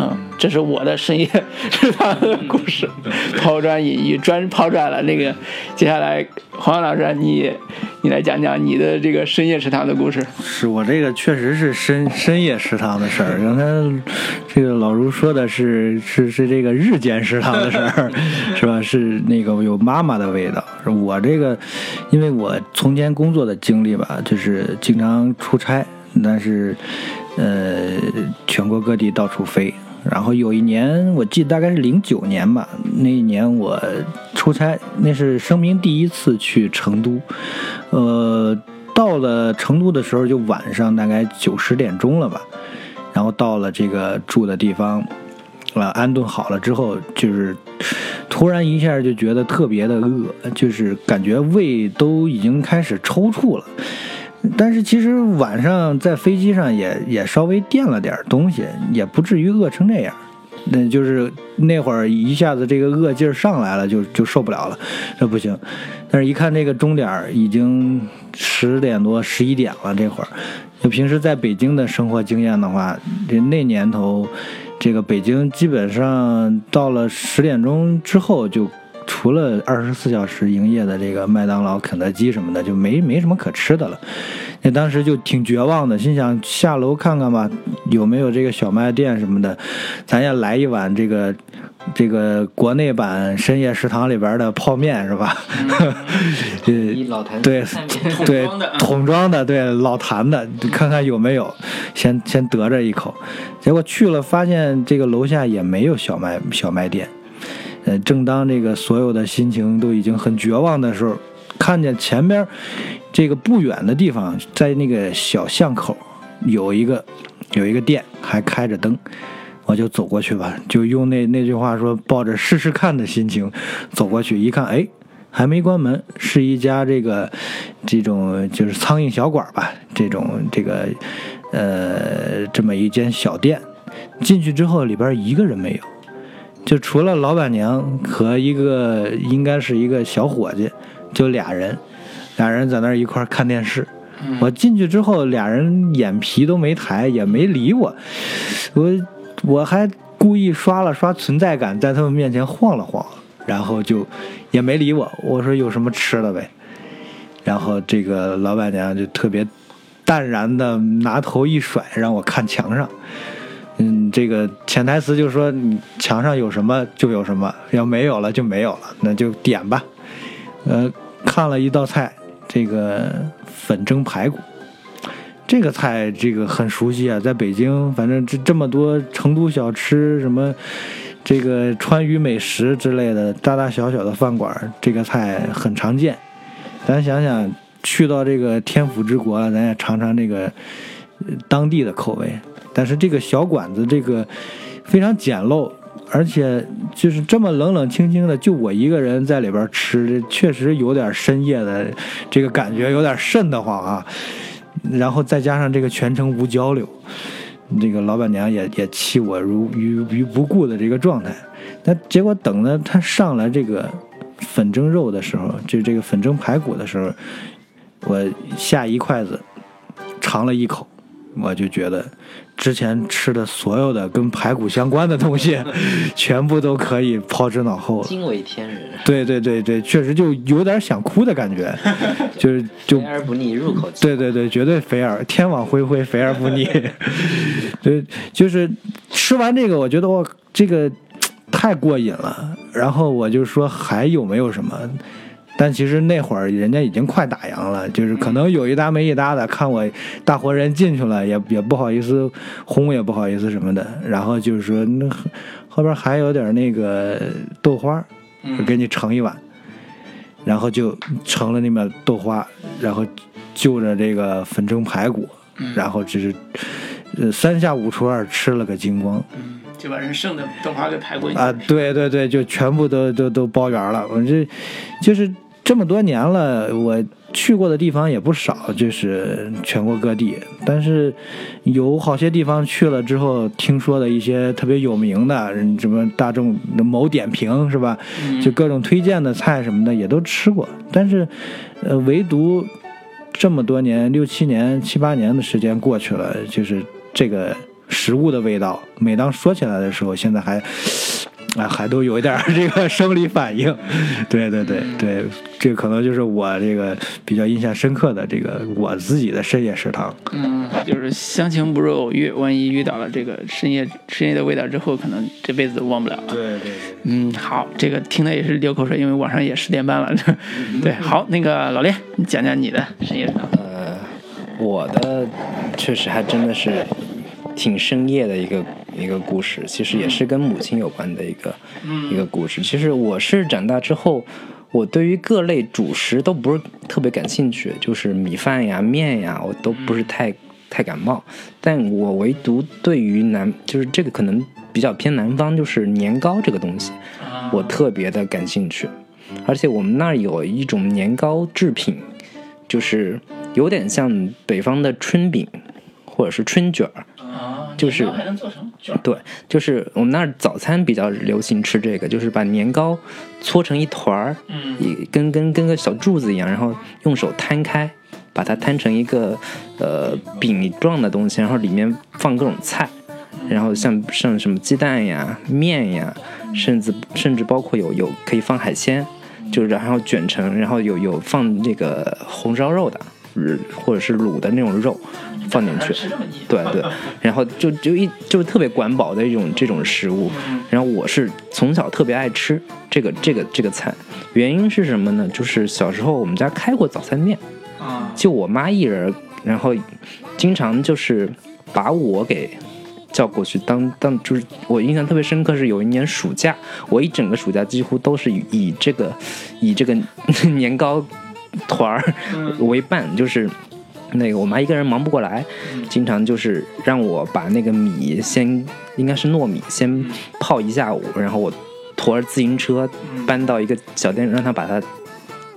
S1: 嗯，这是我的深夜 食堂的故事，抛砖引玉，专抛砖了。那个，接下来黄老师，你你来讲讲你的这个深夜食堂的故事。
S3: 是我这个确实是深深夜食堂的事儿。刚才这个老卢说的是是是这个日间食堂的事儿，是吧？是那个有妈妈的味道。我这个，因为我从前工作的经历吧，就是经常出差，但是呃，全国各地到处飞。然后有一年，我记得大概是零九年吧。那一年我出差，那是生平第一次去成都。呃，到了成都的时候，就晚上大概九十点钟了吧。然后到了这个住的地方，呃，安顿好了之后，就是突然一下就觉得特别的饿，就是感觉胃都已经开始抽搐了。但是其实晚上在飞机上也也稍微垫了点东西，也不至于饿成这样。那就是那会儿一下子这个饿劲儿上来了，就就受不了了，那不行。但是一看这个钟点儿已经十点多、十一点了，这会儿，就平时在北京的生活经验的话，这那年头，这个北京基本上到了十点钟之后就。除了二十四小时营业的这个麦当劳、肯德基什么的，就没没什么可吃的了。那当时就挺绝望的，心想下楼看看吧，有没有这个小卖店什么的，咱也来一碗这个这个国内版深夜食堂里边的泡面是吧？
S2: 老坛
S3: 对对桶装的对老坛的，看看有没有，先先得着一口。结果去了，发现这个楼下也没有小卖小卖店。呃，正当这个所有的心情都已经很绝望的时候，看见前边这个不远的地方，在那个小巷口有一个有一个店还开着灯，我就走过去吧，就用那那句话说，抱着试试看的心情走过去，一看，哎，还没关门，是一家这个这种就是苍蝇小馆吧，这种这个呃这么一间小店，进去之后里边一个人没有。就除了老板娘和一个应该是一个小伙计，就俩人，俩人在那儿一块看电视。我进去之后，俩人眼皮都没抬，也没理我。我我还故意刷了刷存在感，在他们面前晃了晃，然后就也没理我。我说有什么吃的呗，然后这个老板娘就特别淡然的拿头一甩，让我看墙上。这个潜台词就是说，你墙上有什么就有什么，要没有了就没有了，那就点吧。呃，看了一道菜，这个粉蒸排骨，这个菜这个很熟悉啊，在北京，反正这这么多成都小吃什么，这个川渝美食之类的，大大小小的饭馆，这个菜很常见。咱想想，去到这个天府之国了，咱也尝尝这个当地的口味。但是这个小馆子，这个非常简陋，而且就是这么冷冷清清的，就我一个人在里边吃，确实有点深夜的这个感觉，有点瘆得慌啊。然后再加上这个全程无交流，这个老板娘也也弃我如于于不顾的这个状态。那结果等着他上来这个粉蒸肉的时候，就这个粉蒸排骨的时候，我下一筷子尝了一口，我就觉得之前吃的所有的跟排骨相关的东西，全部都可以抛之脑后了。
S2: 惊为天人，
S3: 对对对对，确实就有点想哭的感觉，就是就
S2: 肥而不腻，入口即
S3: 对对对，绝对肥而天网恢恢，肥而不腻。对，就是吃完这个，我觉得我这个太过瘾了。然后我就说还有没有什么？但其实那会儿人家已经快打烊了，就是可能有一搭没一搭的，看我大活人进去了，也也不好意思轰，也不好意思什么的。然后就是说那后边还有点那个豆花，我给你盛一碗。然后就盛了那么豆花，然后就着这个粉蒸排骨，然后就是呃三下五除二吃了个精光
S1: 就把人剩的豆花给排过去
S3: 啊！对对对，就全部都都都包圆了。我这就是这么多年了，我去过的地方也不少，就是全国各地。但是有好些地方去了之后，听说的一些特别有名的，人什么大众的某点评是吧？就各种推荐的菜什么的也都吃过，但是呃，唯独这么多年，六七年、七八年的时间过去了，就是这个食物的味道，每当说起来的时候，现在还。啊，还都有一点儿这个生理反应，对对对对，这可能就是我这个比较印象深刻的这个我自己的深夜食堂。
S1: 嗯，就是相情不如偶遇，万一遇到了这个深夜深夜的味道之后，可能这辈子都忘不了了。
S3: 对对，
S1: 嗯，好，这个听的也是流口水，因为晚上也十点半了。对，好，那个老练，你讲讲你的深夜食堂。
S2: 呃，我的确实还真的是挺深夜的一个一个故事，其实也是跟母亲有关的一个、一个故事。其实我是长大之后，我对于各类主食都不是特别感兴趣，就是米饭呀、面呀，我都不是太、太感冒。但我唯独对于南，就是这个可能比较偏南方，就是年糕这个东西，我特别的感兴趣。而且我们那儿有一种年糕制品，就是有点像北方的春饼，或者是春卷儿。
S1: 啊，
S2: 就是
S1: 还能做成卷。
S2: 对，就是我们那儿早餐比较流行吃这个，就是把年糕搓成一团儿，
S1: 嗯。
S2: 一跟跟跟个小柱子一样，然后用手摊开，把它摊成一个呃饼状的东西，然后里面放各种菜，然后像像什么鸡蛋呀、面呀，甚至甚至包括有有可以放海鲜，就是然后卷成，然后有有放这个红烧肉的，呃或者是卤的那种肉放进去。对对，然后就就一就特别管饱的一种这种食物，然后我是从小特别爱吃这个这个这个菜，原因是什么呢？就是小时候我们家开过早餐店，
S1: 啊，
S2: 就我妈一人，然后经常就是把我给叫过去当当，就是我印象特别深刻是有一年暑假，我一整个暑假几乎都是以以这个以这个 年糕团儿为伴，就是。那个我妈一个人忙不过来，经常就是让我把那个米先应该是糯米先泡一下午，然后我驮着自行车搬到一个小店，让她把它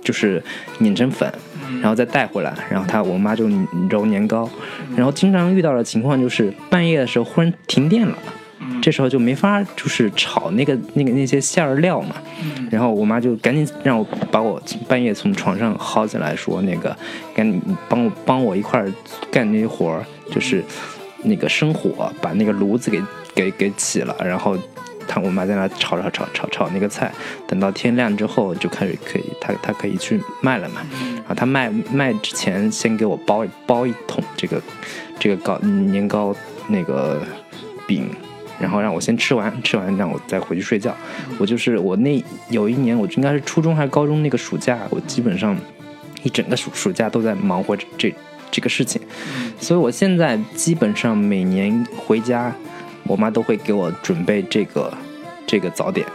S2: 就是碾成粉，然后再带回来，然后她我妈就揉年糕，然后经常遇到的情况就是半夜的时候忽然停电了。这时候就没法就是炒那个那个那些馅儿料嘛，然后我妈就赶紧让我把我半夜从床上薅起来，说那个赶紧帮我帮我一块儿干那些活儿，就是那个生火把那个炉子给给给起了，然后他我妈在那炒炒炒炒炒那个菜，等到天亮之后就开始可以，他他可以去卖了嘛。然后他卖卖之前先给我包包一桶这个这个糕年糕那个饼。然后让我先吃完，吃完让我再回去睡觉。我就是我那有一年，我应该是初中还是高中那个暑假，我基本上一整个暑暑假都在忙活这这这个事情。所以我现在基本上每年回家，我妈都会给我准备这个这个早点，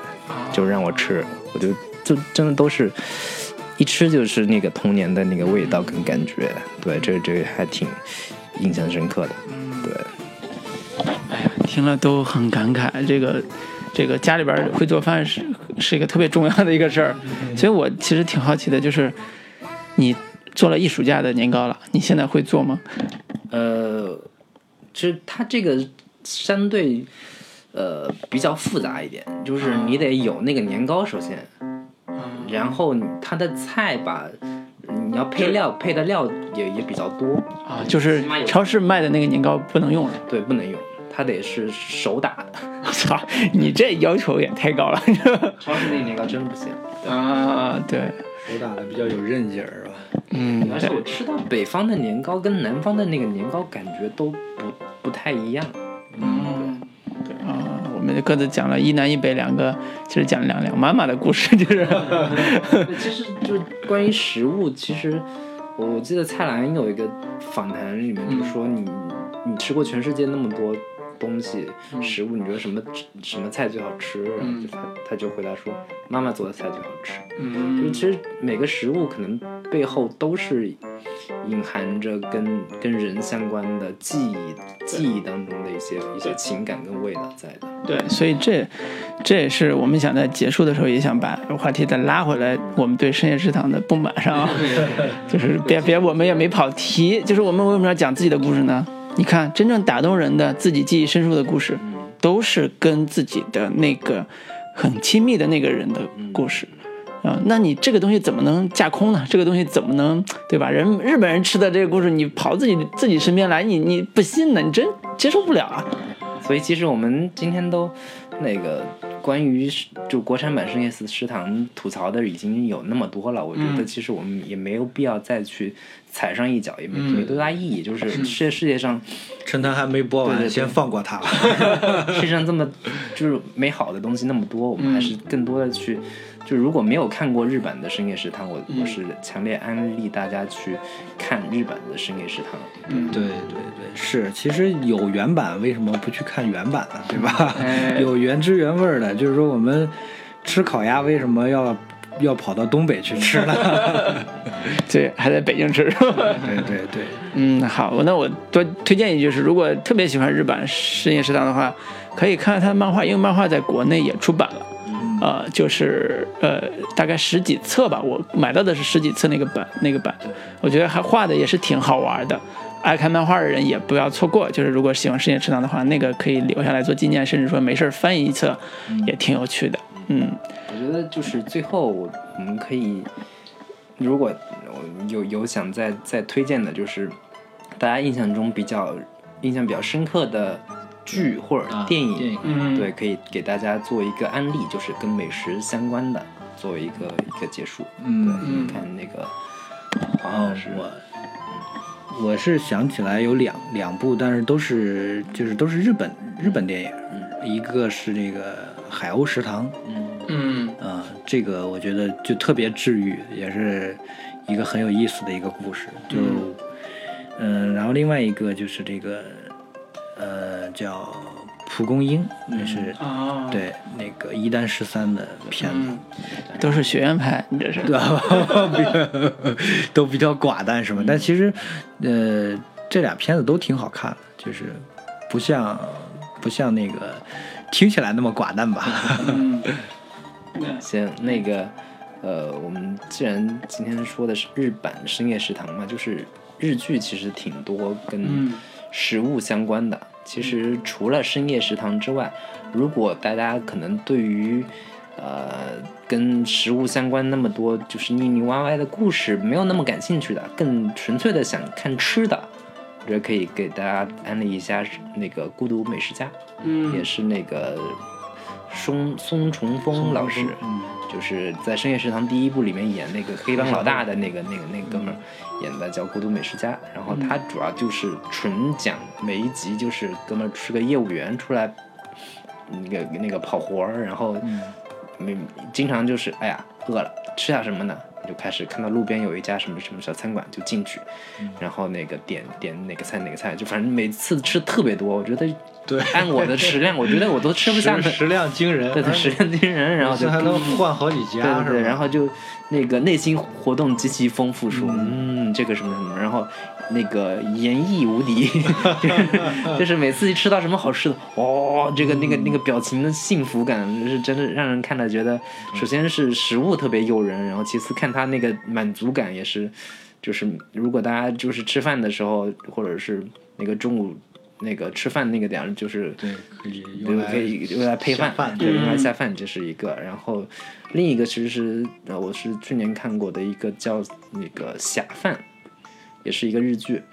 S2: 就让我吃。我就就真的都是一吃就是那个童年的那个味道跟感觉。对，这这还挺印象深刻的。对。
S1: 听了都很感慨，这个这个家里边会做饭是是一个特别重要的一个事儿，所以我其实挺好奇的，就是你做了一暑假的年糕了，你现在会做吗？
S2: 呃，其实它这个相对呃比较复杂一点，就是你得有那个年糕首先，然后你它的菜吧，你要配料配的料也也比较多，
S1: 啊，就是超市卖的那个年糕不能用了。
S2: 对，不能用，它得是手打的，
S1: 我 操，你这要求也太高了
S2: 超市那个年糕真不行。
S1: 啊！对，
S3: 手打的比较有韧劲儿，是吧？
S1: 嗯，
S2: 而且我吃到北方的年糕跟南方的那个年糕感觉都不不太一样。
S1: 嗯，对们各自讲了一南一北两个，其实讲两两妈妈的故事，就是
S2: 其实就关于食物，其实我我记得蔡澜有一个访谈里面就说你、你吃过全世界那么多东西、食物，你觉得什么什么菜最好吃？然后就他他就回答说妈妈做的菜最好吃。
S1: 嗯
S2: 就其实每个食物可能背后都是隐含着跟跟人相关的记忆记忆当中的一些一些情感跟味道在的。
S1: 对，所以这这也是我们想在结束的时候也想把话题再拉回来，我们对深夜食堂的不满上啊，就是别别我们也没跑题，就是我们为什么要讲自己的故事呢？你看，真正打动人的、自己记忆深处的故事，都是跟自己的那个很亲密的那个人的故事。啊，那你这个东西怎么能架空呢？这个东西怎么能对吧？人日本人吃的这个故事，你跑自己自己身边来，你你不信呢？你真接受不了啊！
S2: 所以其实我们今天都那个关于就国产版深夜食食堂吐槽的已经有那么多了，我觉得其实我们也没有必要再去踩上一脚，也没、没多大意义。就是世世界上
S3: 趁他还没播完，先放过他。
S2: 世界上这么就是美好的东西那么多，我们还是更多的去。就如果没有看过日版的深夜食堂，我我是强烈安利大家去看日版的深夜食堂。
S3: 嗯对对对，是。其实有原版，为什么不去看原版呢？对吧？
S1: 哎
S3: 有原汁原味儿的，就是说我们吃烤鸭为什么要要跑到东北去吃呢？
S1: 对，还在北京吃是吧？
S3: 对对对，
S1: 嗯，好，那我多推荐一句，是如果特别喜欢日版深夜食堂的话，可以看看他的漫画，因为漫画在国内也出版了。呃，就是呃，大概十几册吧，我买到的是十几册那个版，那个版，我觉得还画的也是挺好玩的。爱看漫画的人也不要错过，就是如果喜欢深夜食堂的话，那个可以留下来做纪念，甚至说没事儿翻一册，也挺有趣的。嗯，
S2: 我觉得就是最后我们可以，如果有有想再再推荐的，就是大家印象中比较印象比较深刻的剧或者电影，
S3: 电影。
S1: 嗯。
S2: 对，可以给大家做一个案例，就是跟美食相关的，作为一个一个结束。
S3: 嗯。
S2: 对，
S1: 嗯
S2: 你看那个黄
S3: 哦
S2: 老师，，
S3: 我我是想起来有两两部，但是都是就是都是日本日本电影，一个是这个《海鸥食堂》，
S2: 嗯。
S1: 嗯。
S3: 啊、这个我觉得就特别治愈，也是一个很有意思的一个故事。就嗯、然后另外一个就是这个呃叫蒲公英，那是、
S1: 啊，
S3: 对那个一丹十三的片子。
S1: 嗯，都是学院派，你这是
S3: 对吧？都比较寡淡是吧？但其实，呃，这俩片子都挺好看的，就是不像不像那个听起来那么寡淡吧？
S1: 嗯，
S2: 行，那个，呃，我们既然今天说的是日版深夜食堂嘛，就是日剧其实挺多跟
S1: 嗯
S2: 食物相关的。其实除了深夜食堂之外，如果大家可能对于呃跟食物相关那么多就是腻腻歪歪的故事没有那么感兴趣的，更纯粹的想看吃的，我觉得可以给大家安利一下那个《孤独美食家》，
S1: 嗯。
S2: 也是那个松松重丰老师，
S3: 嗯。
S2: 就是在《深夜食堂》第一部里面演那个黑帮老大的那个那个那个哥们儿演的叫《孤独美食家》，然后他主要就是纯讲每一集就是哥们儿是个业务员出来那个那个跑活儿，然后没经常就是哎呀饿了吃点什么呢？就开始看到路边有一家什么什么小餐馆就进去，然后那个点点哪个菜哪个菜，就反正每次吃特别多，我觉得
S3: 对
S2: 按我的食量，我觉得我都吃不下的。
S3: 食食量惊人，
S2: 对对，食量惊人，然后就
S3: 还能换好几家，
S2: 对然后就那个内心活动极其丰富，说嗯。这个什么什么，然后那个言意无敌，就 是就是每次一吃到什么好吃的，哦，这个那个那个表情的幸福感是真的让人看了觉得，首先是食物特别诱人，然后其次看他那个满足感也是，就是如果大家就是吃饭的时候，或者是那个中午。那个吃饭那个点儿，就是
S3: 对可以
S2: 对
S3: 用来
S2: 可以用来配饭，
S3: 饭
S2: 对，用来
S1: 嗯
S2: 下饭，这是一个。然后另一个其实是呃，我是去年看过的一个叫那个《侠饭》，也是一个日剧。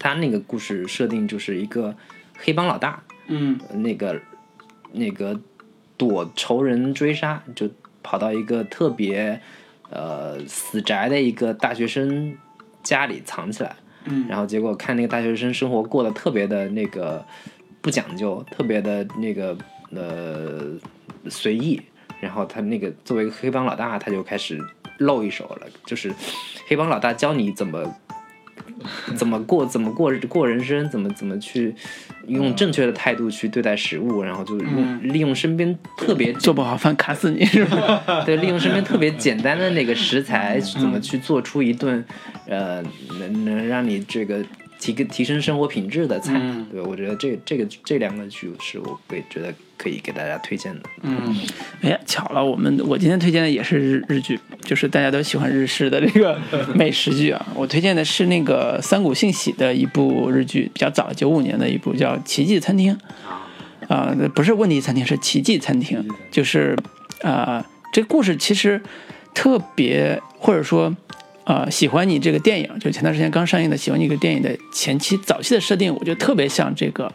S2: 他那个故事设定就是一个黑帮老大，
S1: 嗯
S2: 那个那个躲仇人追杀，就跑到一个特别呃死宅的一个大学生家里藏起来。
S1: 嗯
S2: 然后结果看那个大学生生活过得特别的那个不讲究，特别的那个呃随意。然后他那个作为一个黑帮老大，他就开始露一手了，就是黑帮老大教你怎么 怎么过，怎么过过人生，怎么怎么去用正确的态度去对待食物，然后就用利用身边特别
S1: 做不好饭卡死你是吧？
S2: 对，利用身边特别简单的那个食材，怎么去做出一顿，呃，能能让你这个提个提升生活品质的菜。
S1: 嗯
S2: 对，我觉得这这个这两个剧是我会觉得可以给大家推荐的。
S1: 嗯，哎呀，巧了，我们我今天推荐的也是日日剧，就是大家都喜欢日式的这个美食剧啊。我推荐的是那个三谷幸喜的一部日剧，比较早，九五年的一部叫《奇迹餐厅》啊、不是问题餐厅，是奇迹餐厅，就是啊、这故事其实特别，或者说。呃，喜欢你这个电影，就前段时间刚上映的《喜欢你这个电影》的前期早期的设定，我觉得特别像这个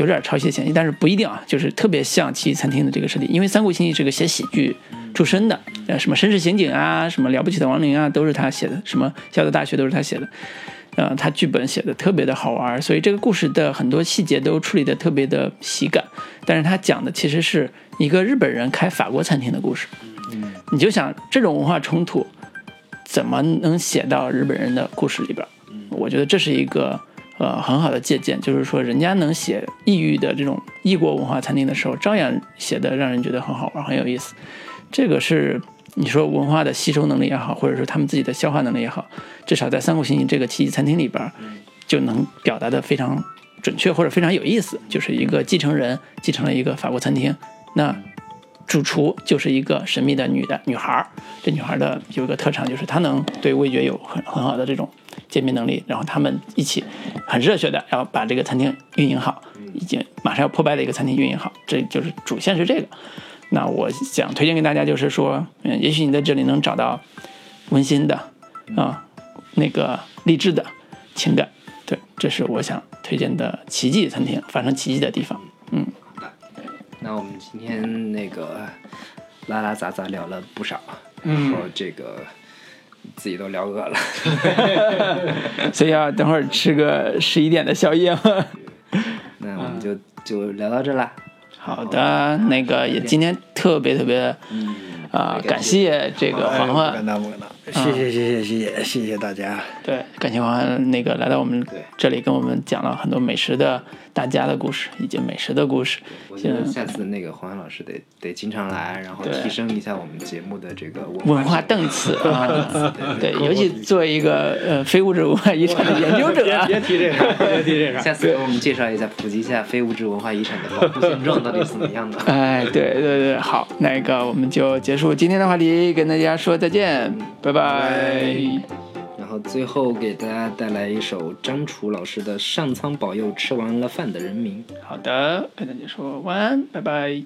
S1: 有点抄袭的嫌疑，但是不一定啊，就是特别像《奇异餐厅》的这个设定，因为三谷幸喜是个写喜剧出身的，呃，什么《绅士刑警》啊，什么《了不起的亡灵》啊，都是他写的，什么《笑的大学》都是他写的，呃，他剧本写的特别的好玩，所以这个故事的很多细节都处理的特别的喜感，但是他讲的其实是一个日本人开法国餐厅的故事，你就想这种文化冲突怎么能写到日本人的故事里边？我觉得这是一个呃很好的借鉴，就是说人家能写异域的这种异国文化餐厅的时候，照样写的让人觉得很好玩、很有意思。这个是你说文化的吸收能力也好，或者说他们自己的消化能力也好，至少在三国行行这个奇迹餐厅里边，就能表达的非常准确或者非常有意思。就是一个继承人继承了一个法国餐厅，那主厨就是一个神秘的女的女孩儿，这女孩的有一个特长，就是她能对味觉有很很好的这种鉴别能力，然后他们一起很热血的然后把这个餐厅运营好，已经马上要破败的一个餐厅运营好，这就是主线是这个。那我想推荐给大家，就是说，嗯，也许你在这里能找到温馨的啊，那个励志的情感，对，这是我想推荐的奇迹餐厅，发生奇迹的地方。嗯，
S2: 那我们今天那个拉拉杂杂聊了不少，
S1: 嗯。
S2: 然后这个自己都聊饿了。
S1: 所以要等会儿吃个十一点的宵夜吗。
S2: 那我们就就聊到这啦。
S1: 好的，那个也今天特别特别啊、感谢这个
S3: 哎
S1: 环环
S3: 不敢，当不敢当，谢谢谢谢谢谢谢谢大家，
S1: 对，感谢环环那个来到我们
S2: 对
S1: 这里跟我们讲了很多美食的大家的故事以及美食的故事。
S2: 我觉得下次那个黄老师得得经常来，然后提升一下我们节目的这个
S1: 文化档次。啊，对，尤其作为一个呃非物质文化遗产的研究者。啊，
S3: 别提这个，别提这个。
S2: 下次给我们介绍一下，普及一下非物质文化遗产的保护现状到底是怎么样的。
S1: 哎，对对对，好，那个我们就结束今天的话题，跟大家说再见，拜拜拜。
S2: 然后最后给大家带来一首张楚老师的《上苍保佑吃完了饭的人民》。
S1: 好的，跟大家说晚安，拜拜。